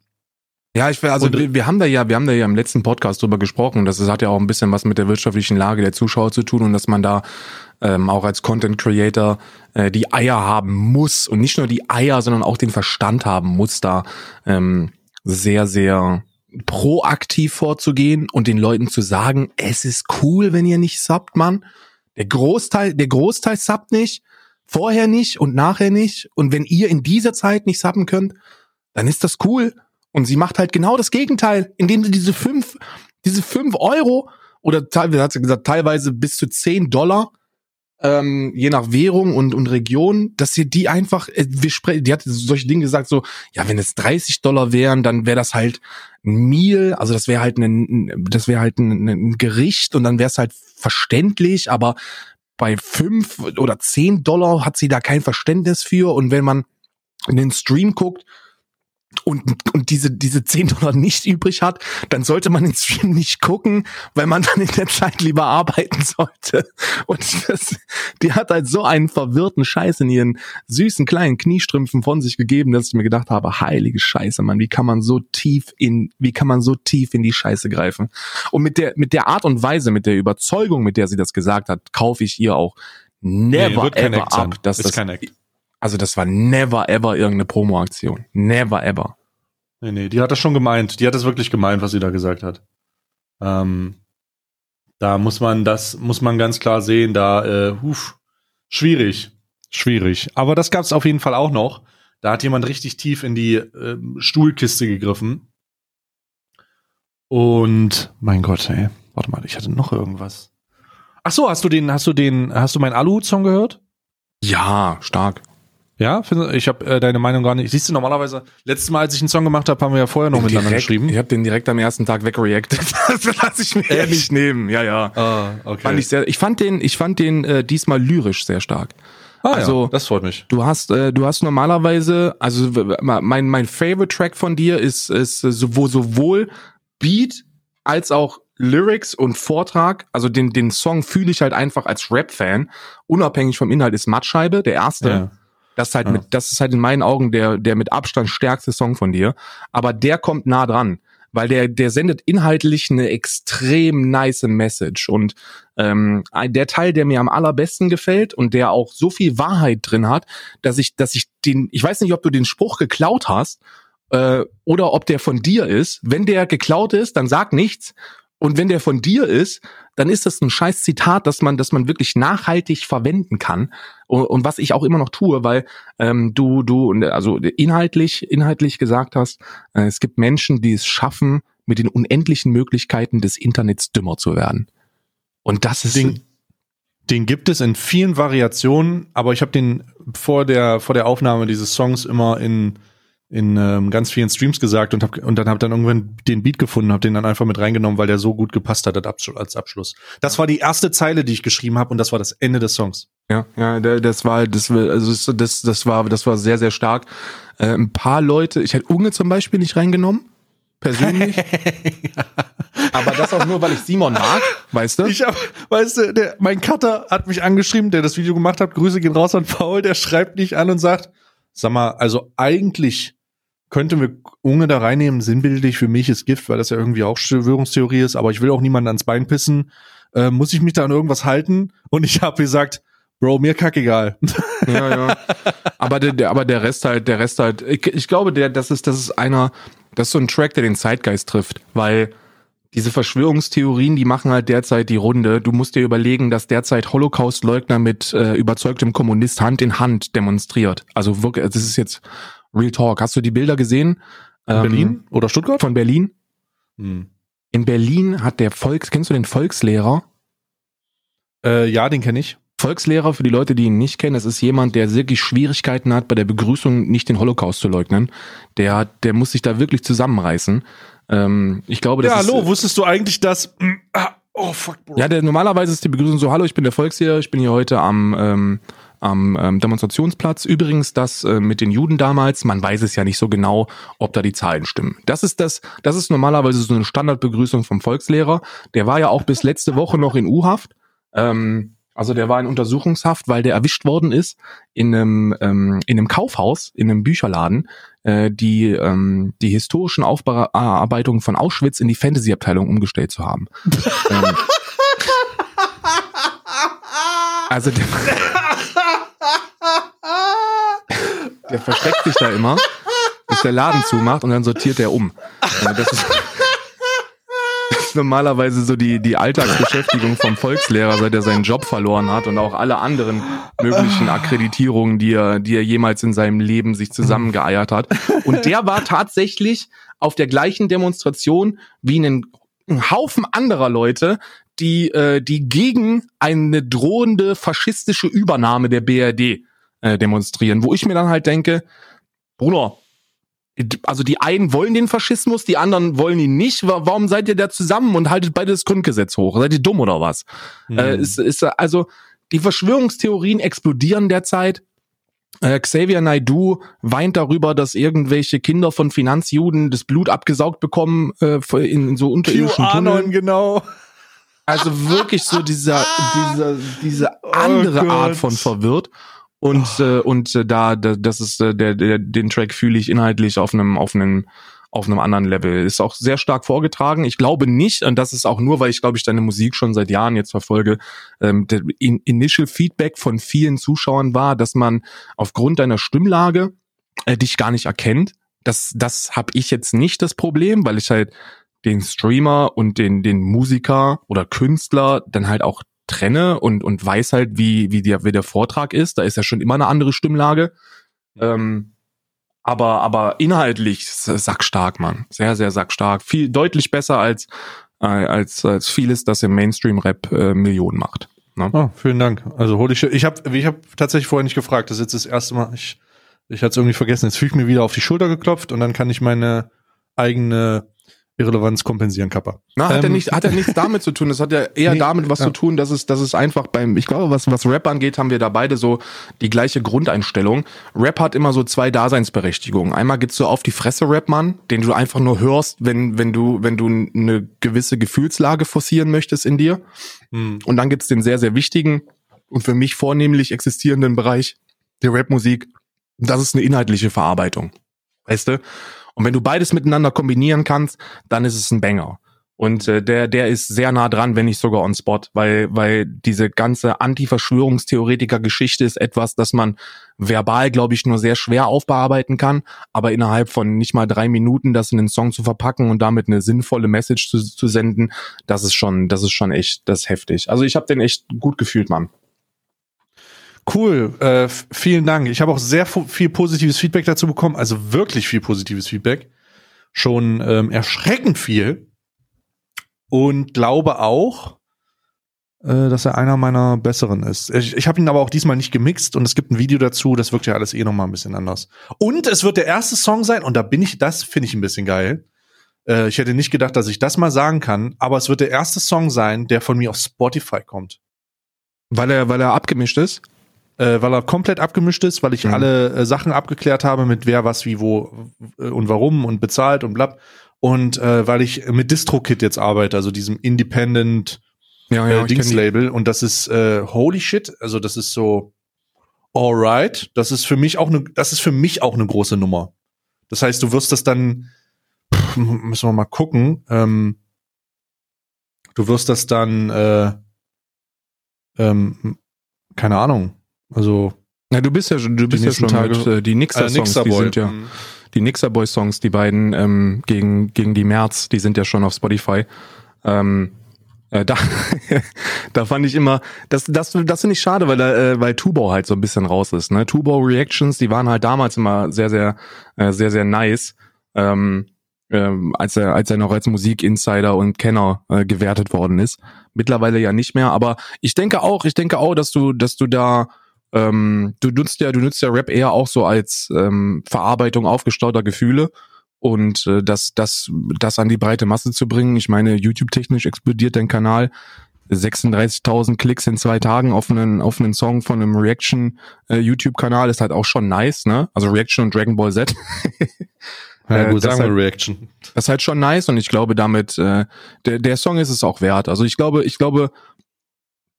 Ja, ich will, also und, wir, wir, haben da ja, wir haben da ja im letzten Podcast drüber gesprochen. Das hat ja auch ein bisschen was mit der wirtschaftlichen Lage der Zuschauer zu tun und dass man da ähm, auch als Content Creator äh, die Eier haben muss und nicht nur die Eier, sondern auch den Verstand haben muss, da ähm, sehr, sehr proaktiv vorzugehen und den Leuten zu sagen, es ist cool, wenn ihr nicht subbt, Mann. Der Großteil, der Großteil subbt nicht, vorher nicht und nachher nicht. Und wenn ihr in dieser Zeit nicht subben könnt, dann ist das cool. Und sie macht halt genau das Gegenteil, indem sie diese fünf, diese fünf Euro oder teilweise hat sie gesagt, teilweise bis zu zehn Dollar ähm, je nach Währung und, und Region, dass sie die einfach, äh, wir sprechen, die hat solche Dinge gesagt, so, ja, wenn es 30 Dollar wären, dann wäre das halt ein Meal, also das wäre halt ein, das wäre halt ein, ein Gericht und dann wäre es halt verständlich, aber bei fünf oder zehn Dollar hat sie da kein Verständnis für und wenn man in den Stream guckt, und, und diese, diese 10 Dollar nicht übrig hat, dann sollte man den Stream nicht gucken, weil man dann in der Zeit lieber arbeiten sollte. Und das, die hat halt so einen verwirrten Scheiß in ihren süßen kleinen Kniestrümpfen von sich gegeben, dass ich mir gedacht habe, heilige Scheiße, Mann, wie kann man so tief in, wie kann man so tief in die Scheiße greifen? Und mit der, mit der Art und Weise, mit der Überzeugung, mit der sie das gesagt hat, kaufe ich ihr auch never nee, ever ab, dass das, also das war never ever irgendeine Promo-Aktion. Never ever. Nee, nee, die hat das schon gemeint. Die hat das wirklich gemeint, was sie da gesagt hat. Ähm, da muss man das, muss man ganz klar sehen, da, äh, huf, schwierig. Schwierig. Aber das gab's auf jeden Fall auch noch. Da hat jemand richtig tief in die äh, Stuhlkiste gegriffen. Und mein Gott, ey, warte mal, ich hatte noch irgendwas. Ach so, hast du den, hast du den, hast du meinen Alu-Song gehört? Ja, stark. Ja, ich habe äh, deine Meinung gar nicht. Siehst du, normalerweise, letztes Mal, als ich einen Song gemacht habe, haben wir ja vorher noch den miteinander direkt, geschrieben. Ich habe den direkt am ersten Tag wegreacted. das lasse ich mir ja nicht nehmen. Ja, ja. Ah, okay. Fand ich, sehr, ich fand den, ich fand den äh, diesmal lyrisch sehr stark. Ah, also, ja, das freut mich. Du hast, äh, du hast normalerweise, also mein mein Favorite Track von dir ist ist sowohl sowohl Beat als auch Lyrics und Vortrag, also den den Song fühle ich halt einfach als Rap-Fan, unabhängig vom Inhalt ist Mattscheibe, der erste. Ja. Das ist halt ja. mit, das ist halt in meinen Augen der, der mit Abstand stärkste Song von dir. Aber der kommt nah dran, weil der, der sendet inhaltlich eine extrem nice Message. Und ähm, der Teil, der mir am allerbesten gefällt und der auch so viel Wahrheit drin hat, dass ich, dass ich den, ich weiß nicht, ob du den Spruch geklaut hast äh, oder ob der von dir ist. Wenn der geklaut ist, dann sag nichts. Und wenn der von dir ist, dann ist das ein scheiß Zitat, dass man, dass man wirklich nachhaltig verwenden kann. Und, und was ich auch immer noch tue, weil ähm, du, du, also inhaltlich, inhaltlich gesagt hast, äh, es gibt Menschen, die es schaffen, mit den unendlichen Möglichkeiten des Internets dümmer zu werden. Und das ist. Den, den gibt es in vielen Variationen, aber ich habe den vor der, vor der Aufnahme dieses Songs immer in in ähm, ganz vielen Streams gesagt und hab, und dann habe dann irgendwann den Beat gefunden, habe den dann einfach mit reingenommen, weil der so gut gepasst hat als Abschluss. Das war die erste Zeile, die ich geschrieben habe und das war das Ende des Songs. Ja, ja, das war das also das das war das war sehr sehr stark. Äh, ein paar Leute, ich hätte Unge zum Beispiel nicht reingenommen persönlich. Aber das auch nur, weil ich Simon mag, weißt du? Ich hab, weißt du, der, mein Cutter hat mich angeschrieben, der das Video gemacht hat. Grüße gehen raus an Paul, der schreibt nicht an und sagt, sag mal, also eigentlich könnten wir Unge da reinnehmen, sinnbildlich für mich ist Gift, weil das ja irgendwie auch Störungstheorie ist, aber ich will auch niemanden ans Bein pissen. Äh, muss ich mich da an irgendwas halten? Und ich habe gesagt, Bro, mir kackegal. Ja, ja. Aber der, der, aber der Rest halt, der Rest halt, ich, ich glaube, der, das ist, das ist einer, das ist so ein Track, der den Zeitgeist trifft, weil diese Verschwörungstheorien, die machen halt derzeit die Runde. Du musst dir überlegen, dass derzeit Holocaust-Leugner mit äh, überzeugtem Kommunist Hand in Hand demonstriert. Also wirklich, das ist jetzt Real Talk. Hast du die Bilder gesehen? Ähm, Berlin oder Stuttgart? Von Berlin. Hm. In Berlin hat der Volks, kennst du den Volkslehrer? Äh, ja, den kenne ich. Volkslehrer, für die Leute, die ihn nicht kennen, das ist jemand, der wirklich Schwierigkeiten hat, bei der Begrüßung nicht den Holocaust zu leugnen. Der, der muss sich da wirklich zusammenreißen. Ähm, ich glaube, das ja, hallo, ist, wusstest du eigentlich, dass. Ah, oh, fuck, Bro. Ja, der, normalerweise ist die Begrüßung so: Hallo, ich bin der Volkslehrer, ich bin hier heute am. Ähm, am ähm, Demonstrationsplatz. Übrigens, das äh, mit den Juden damals, man weiß es ja nicht so genau, ob da die Zahlen stimmen. Das ist das, das ist normalerweise so eine Standardbegrüßung vom Volkslehrer. Der war ja auch bis letzte Woche noch in U-Haft. Ähm, also der war in Untersuchungshaft, weil der erwischt worden ist in einem, ähm, in einem Kaufhaus, in einem Bücherladen, äh, die, ähm, die historischen Aufbearbeitungen von Auschwitz in die Fantasy-Abteilung umgestellt zu haben. ähm, also der, der versteckt sich da immer, bis der Laden zumacht und dann sortiert er um. Das ist, ist normalerweise so die, die Alltagsbeschäftigung vom Volkslehrer, seit er seinen Job verloren hat und auch alle anderen möglichen Akkreditierungen, die er, die er jemals in seinem Leben sich zusammengeeiert hat. Und der war tatsächlich auf der gleichen Demonstration wie ein Haufen anderer Leute, die, äh, die gegen eine drohende faschistische Übernahme der BRD äh, demonstrieren, wo ich mir dann halt denke, Bruder, also die einen wollen den Faschismus, die anderen wollen ihn nicht. Warum seid ihr da zusammen und haltet beide das Grundgesetz hoch? Seid ihr dumm oder was? Mhm. Äh, ist, ist, also die Verschwörungstheorien explodieren derzeit. Äh, Xavier Naidu weint darüber, dass irgendwelche Kinder von Finanzjuden das Blut abgesaugt bekommen äh, in, in so unterirdischen Tunneln. genau. Also wirklich so dieser, dieser, diese andere oh Art von verwirrt. Und oh. äh, und äh, da, da das ist äh, der, der den Track fühle ich inhaltlich auf einem auf einem auf einem anderen Level. Ist auch sehr stark vorgetragen. Ich glaube nicht, und das ist auch nur, weil ich glaube ich deine Musik schon seit Jahren jetzt verfolge, ähm, der in Initial Feedback von vielen Zuschauern war, dass man aufgrund deiner Stimmlage äh, dich gar nicht erkennt. Das das habe ich jetzt nicht das Problem, weil ich halt den Streamer und den den Musiker oder Künstler dann halt auch trenne und, und weiß halt, wie, wie, der, wie der Vortrag ist. Da ist ja schon immer eine andere Stimmlage. Ähm, aber, aber inhaltlich sackstark, Mann. Sehr, sehr sackstark. Viel, deutlich besser als, äh, als, als vieles, das im Mainstream-Rap äh, Millionen macht. Ne? Oh, vielen Dank. Also hol ich, ich habe ich hab tatsächlich vorher nicht gefragt. Das ist jetzt das erste Mal. Ich, ich hatte es irgendwie vergessen. Jetzt fühle ich mir wieder auf die Schulter geklopft und dann kann ich meine eigene Irrelevanz kompensieren, Kappa. Na, hat, ähm, er nicht, hat er nichts damit zu tun. Das hat ja eher nee, damit was ja. zu tun, dass es, dass es einfach beim, ich glaube, was, was Rap angeht, haben wir da beide so die gleiche Grundeinstellung. Rap hat immer so zwei Daseinsberechtigungen. Einmal gibt's so auf die Fresse Rap, Mann, den du einfach nur hörst, wenn, wenn du, wenn du eine gewisse Gefühlslage forcieren möchtest in dir. Hm. Und dann gibt's den sehr, sehr wichtigen und für mich vornehmlich existierenden Bereich der Rapmusik. Das ist eine inhaltliche Verarbeitung. Weißt du? Und wenn du beides miteinander kombinieren kannst, dann ist es ein Banger. Und äh, der, der ist sehr nah dran, wenn nicht sogar on spot, weil, weil diese ganze Anti-Verschwörungstheoretiker-Geschichte ist etwas, das man verbal, glaube ich, nur sehr schwer aufbearbeiten kann, aber innerhalb von nicht mal drei Minuten das in den Song zu verpacken und damit eine sinnvolle Message zu, zu senden, das ist schon, das ist schon echt, das ist heftig. Also ich habe den echt gut gefühlt, Mann. Cool, äh, vielen Dank. Ich habe auch sehr viel positives Feedback dazu bekommen, also wirklich viel positives Feedback. Schon ähm, erschreckend viel. Und glaube auch, äh, dass er einer meiner besseren ist. Ich, ich habe ihn aber auch diesmal nicht gemixt und es gibt ein Video dazu, das wirkt ja alles eh nochmal ein bisschen anders. Und es wird der erste Song sein, und da bin ich, das finde ich ein bisschen geil. Äh, ich hätte nicht gedacht, dass ich das mal sagen kann, aber es wird der erste Song sein, der von mir auf Spotify kommt. Weil er, weil er abgemischt ist? Äh, weil er komplett abgemischt ist, weil ich mhm. alle äh, Sachen abgeklärt habe mit wer, was, wie, wo äh, und warum und bezahlt und bla. Und äh, weil ich mit DistroKit jetzt arbeite, also diesem Independent ja, ja, äh, Dings-Label. Und das ist äh, holy shit. Also das ist so alright, das ist für mich auch eine, das ist für mich auch eine große Nummer. Das heißt, du wirst das dann, pff, müssen wir mal gucken, ähm, du wirst das dann, äh, ähm, keine Ahnung, also. Ja, du bist ja schon, du bist ja schon mit, äh, die Nixer-Songs, äh, Nixer die sind ja, mhm. die Nixer Boy-Songs, die beiden ähm, gegen, gegen die März, die sind ja schon auf Spotify. Ähm, äh, da, da fand ich immer, das, das, das finde ich schade, weil äh, weil Tubau halt so ein bisschen raus ist. Ne? Tubau Reactions, die waren halt damals immer sehr, sehr, äh, sehr, sehr nice. Ähm, ähm, als er als er noch als Musikinsider und Kenner äh, gewertet worden ist. Mittlerweile ja nicht mehr, aber ich denke auch, ich denke auch, dass du dass du da ähm, du nutzt ja du nutzt ja Rap eher auch so als ähm, Verarbeitung aufgestauter Gefühle und äh, das, das, das an die breite Masse zu bringen. Ich meine, YouTube-technisch explodiert dein Kanal. 36.000 Klicks in zwei Tagen auf einen, auf einen Song von einem Reaction-YouTube-Kanal äh, ist halt auch schon nice, ne? Also Reaction und Dragon Ball Z. ja, gut, äh, sagen wir halt, Reaction. Das ist halt schon nice und ich glaube damit, äh, der, der Song ist es auch wert. Also ich glaube, ich glaube,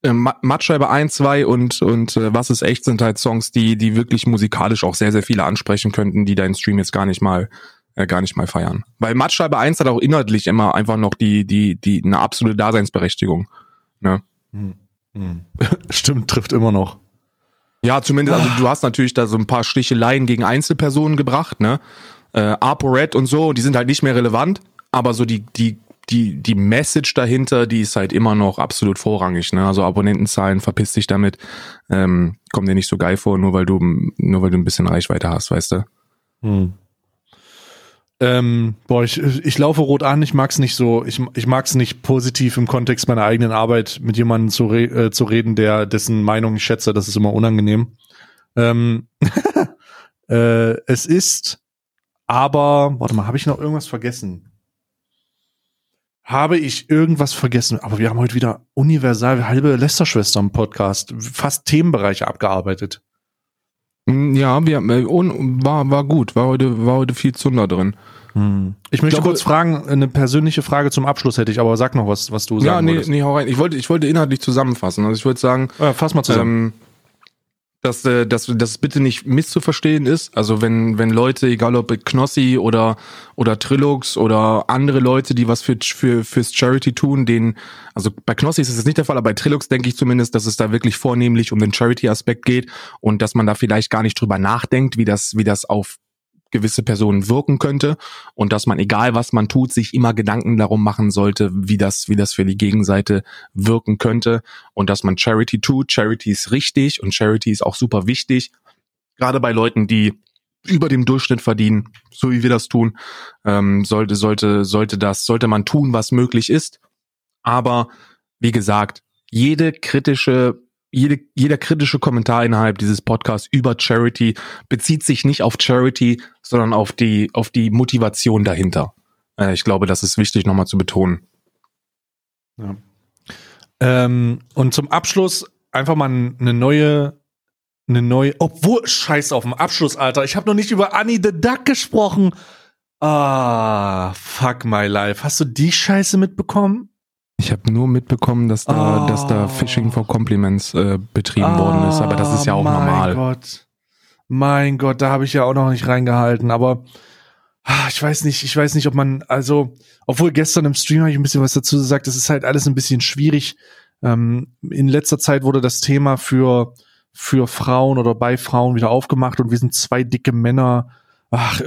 äh, Matschreiber 1, 2 und, und äh, Was ist echt sind halt Songs, die, die wirklich musikalisch auch sehr, sehr viele ansprechen könnten, die deinen Stream jetzt gar nicht mal äh, gar nicht mal feiern. Weil Matschscheibe 1 hat auch inhaltlich immer einfach noch die, die, die, eine absolute Daseinsberechtigung. Ne? Hm. Hm. Stimmt, trifft immer noch. Ja, zumindest, also du hast natürlich da so ein paar Sticheleien gegen Einzelpersonen gebracht, ne? Äh, ApoRed und so, die sind halt nicht mehr relevant, aber so die, die, die, die Message dahinter, die ist halt immer noch absolut vorrangig, ne? Also Abonnentenzahlen, verpiss dich damit, ähm, kommt dir nicht so geil vor, nur weil du, nur weil du ein bisschen Reichweite hast, weißt du? Hm. Ähm, boah, ich, ich laufe rot an, ich mag's nicht so, ich, ich mag's nicht positiv im Kontext meiner eigenen Arbeit mit jemandem zu, re, äh, zu reden, der dessen Meinung ich schätze, das ist immer unangenehm. Ähm, äh, es ist aber, warte mal, habe ich noch irgendwas vergessen? Habe ich irgendwas vergessen? Aber wir haben heute wieder universal halbe Lästerschwester im Podcast, fast Themenbereiche abgearbeitet. Hm, ja, wir, äh, war, war gut, war heute, war heute viel Zunder drin. Hm. Ich möchte ich glaube, kurz fragen, eine persönliche Frage zum Abschluss hätte ich, aber sag noch was, was du sagen Ja, nee, wolltest. nee, hau rein. Ich wollte, ich wollte inhaltlich zusammenfassen. Also ich würde sagen, ja, fass mal zusammen. Ähm, dass, äh, dass, dass bitte nicht misszuverstehen ist. Also wenn, wenn Leute, egal ob Knossi oder, oder Trilux oder andere Leute, die was für, für, fürs Charity tun, den, also bei Knossi ist es nicht der Fall, aber bei Trilux denke ich zumindest, dass es da wirklich vornehmlich um den Charity-Aspekt geht und dass man da vielleicht gar nicht drüber nachdenkt, wie das, wie das auf gewisse Personen wirken könnte und dass man, egal was man tut, sich immer Gedanken darum machen sollte, wie das, wie das für die Gegenseite wirken könnte und dass man Charity tut. Charity ist richtig und Charity ist auch super wichtig, gerade bei Leuten, die über dem Durchschnitt verdienen, so wie wir das tun, ähm, sollte, sollte, sollte das, sollte man tun, was möglich ist. Aber wie gesagt, jede kritische jede, jeder kritische Kommentar innerhalb dieses Podcasts über Charity bezieht sich nicht auf Charity, sondern auf die, auf die Motivation dahinter. Äh, ich glaube, das ist wichtig nochmal zu betonen. Ja. Ähm, und zum Abschluss einfach mal eine neue, eine neue, obwohl, scheiß auf dem Abschluss, Alter. Ich habe noch nicht über Annie the Duck gesprochen. Ah, fuck my life. Hast du die Scheiße mitbekommen? Ich habe nur mitbekommen, dass da, oh. dass da Phishing for Compliments äh, betrieben oh, worden ist, aber das ist ja auch mein normal. Mein Gott. Mein Gott, da habe ich ja auch noch nicht reingehalten, aber ah, ich weiß nicht, ich weiß nicht, ob man, also, obwohl gestern im Stream habe ich ein bisschen was dazu gesagt, das ist halt alles ein bisschen schwierig. Ähm, in letzter Zeit wurde das Thema für, für Frauen oder bei Frauen wieder aufgemacht und wir sind zwei dicke Männer. Ach,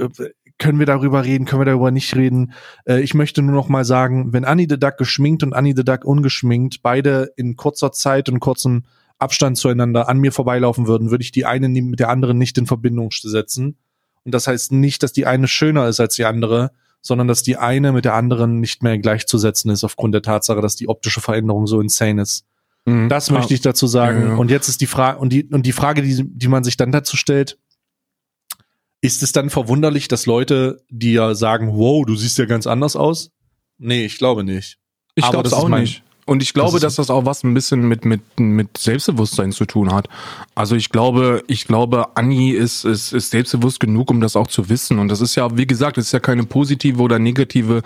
können wir darüber reden, können wir darüber nicht reden. Äh, ich möchte nur noch mal sagen, wenn Annie the Duck geschminkt und Annie the Duck ungeschminkt beide in kurzer Zeit und kurzem Abstand zueinander an mir vorbeilaufen würden, würde ich die eine mit der anderen nicht in Verbindung setzen. Und das heißt nicht, dass die eine schöner ist als die andere, sondern dass die eine mit der anderen nicht mehr gleichzusetzen ist aufgrund der Tatsache, dass die optische Veränderung so insane ist. Mhm. Das möchte ich dazu sagen. Ja, ja. Und jetzt ist die Frage, und die, und die Frage, die, die man sich dann dazu stellt, ist es dann verwunderlich, dass Leute, die ja sagen, wow, du siehst ja ganz anders aus? Nee, ich glaube nicht. Ich glaube es auch nicht. Und ich glaube, das dass das auch was ein bisschen mit, mit, mit Selbstbewusstsein zu tun hat. Also ich glaube, ich glaube, Anni ist, ist, ist selbstbewusst genug, um das auch zu wissen. Und das ist ja, wie gesagt, das ist ja keine positive oder negative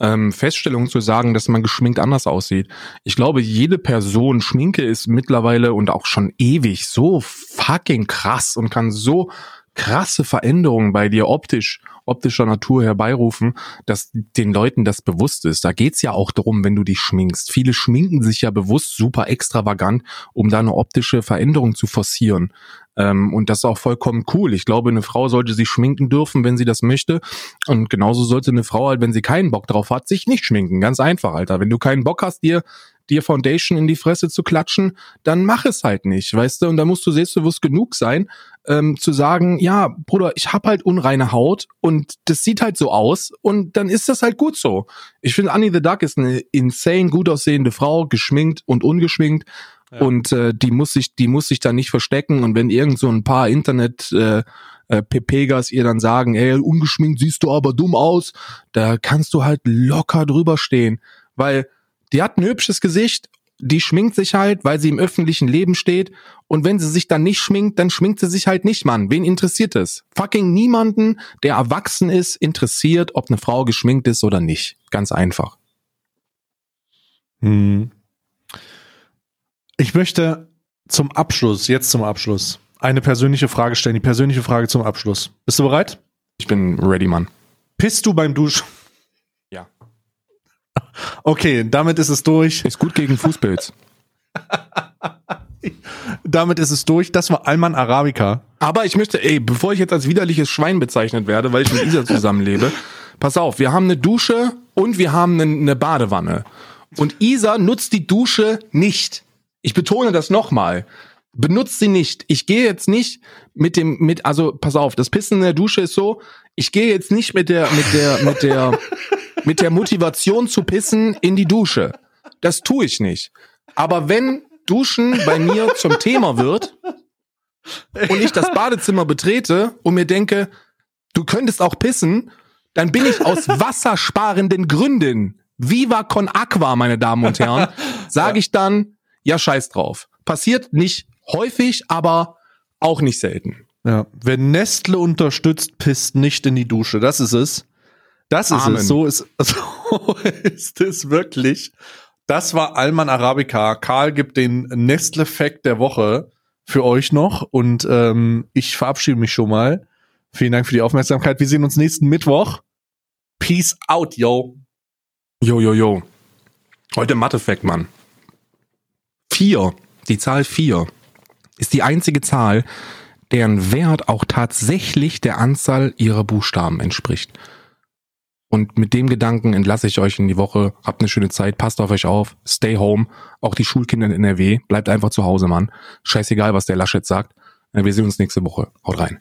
ähm, Feststellung zu sagen, dass man geschminkt anders aussieht. Ich glaube, jede Person, Schminke ist mittlerweile und auch schon ewig so fucking krass und kann so krasse Veränderungen bei dir optisch, optischer Natur herbeirufen, dass den Leuten das bewusst ist. Da geht's ja auch darum, wenn du dich schminkst. Viele schminken sich ja bewusst super extravagant, um da eine optische Veränderung zu forcieren. Ähm, und das ist auch vollkommen cool. Ich glaube, eine Frau sollte sich schminken dürfen, wenn sie das möchte. Und genauso sollte eine Frau halt, wenn sie keinen Bock drauf hat, sich nicht schminken. Ganz einfach, Alter. Wenn du keinen Bock hast, dir dir Foundation in die Fresse zu klatschen, dann mach es halt nicht, weißt du? Und da musst du selbstbewusst genug sein, ähm, zu sagen, ja, Bruder, ich hab halt unreine Haut und das sieht halt so aus und dann ist das halt gut so. Ich finde, Annie the Duck ist eine insane gut aussehende Frau, geschminkt und ungeschminkt und äh, die muss sich, die muss sich da nicht verstecken. Und wenn irgend so ein paar Internet äh, äh, Pepegas ihr dann sagen, ey, ungeschminkt siehst du aber dumm aus, da kannst du halt locker drüber stehen. Weil die hat ein hübsches Gesicht, die schminkt sich halt, weil sie im öffentlichen Leben steht. Und wenn sie sich dann nicht schminkt, dann schminkt sie sich halt nicht, Mann. Wen interessiert es? Fucking niemanden, der erwachsen ist, interessiert, ob eine Frau geschminkt ist oder nicht. Ganz einfach. Hm. Ich möchte zum Abschluss, jetzt zum Abschluss, eine persönliche Frage stellen. Die persönliche Frage zum Abschluss. Bist du bereit? Ich bin ready, Mann. Pisst du beim Duschen? Okay, damit ist es durch. Ist gut gegen Fußpilz. damit ist es durch. Das war Alman Arabica. Aber ich möchte, ey, bevor ich jetzt als widerliches Schwein bezeichnet werde, weil ich mit Isa zusammenlebe, pass auf, wir haben eine Dusche und wir haben eine, eine Badewanne. Und Isa nutzt die Dusche nicht. Ich betone das nochmal. Benutzt sie nicht. Ich gehe jetzt nicht mit dem, mit, also pass auf, das Pissen in der Dusche ist so, ich gehe jetzt nicht mit der, mit der, mit der, mit der Motivation zu pissen in die Dusche. Das tue ich nicht. Aber wenn Duschen bei mir zum Thema wird und ich das Badezimmer betrete und mir denke, du könntest auch pissen, dann bin ich aus wassersparenden Gründen, viva con aqua, meine Damen und Herren, sage ich dann, ja, scheiß drauf. Passiert nicht häufig, aber auch nicht selten. Ja, wer Nestle unterstützt, pisst nicht in die Dusche. Das ist es. Das ist Amen. es. So ist, so ist es wirklich. Das war Alman Arabica. Karl gibt den Nestle-Fact der Woche für euch noch und ähm, ich verabschiede mich schon mal. Vielen Dank für die Aufmerksamkeit. Wir sehen uns nächsten Mittwoch. Peace out, yo. Yo, yo, yo. Heute Mathe-Fact, Mann. Vier, die Zahl vier, ist die einzige Zahl, deren Wert auch tatsächlich der Anzahl ihrer Buchstaben entspricht. Und mit dem Gedanken entlasse ich euch in die Woche. Habt eine schöne Zeit, passt auf euch auf, stay home. Auch die Schulkinder in NRW, bleibt einfach zu Hause, Mann. Scheißegal, was der Laschet sagt. Wir sehen uns nächste Woche. Haut rein.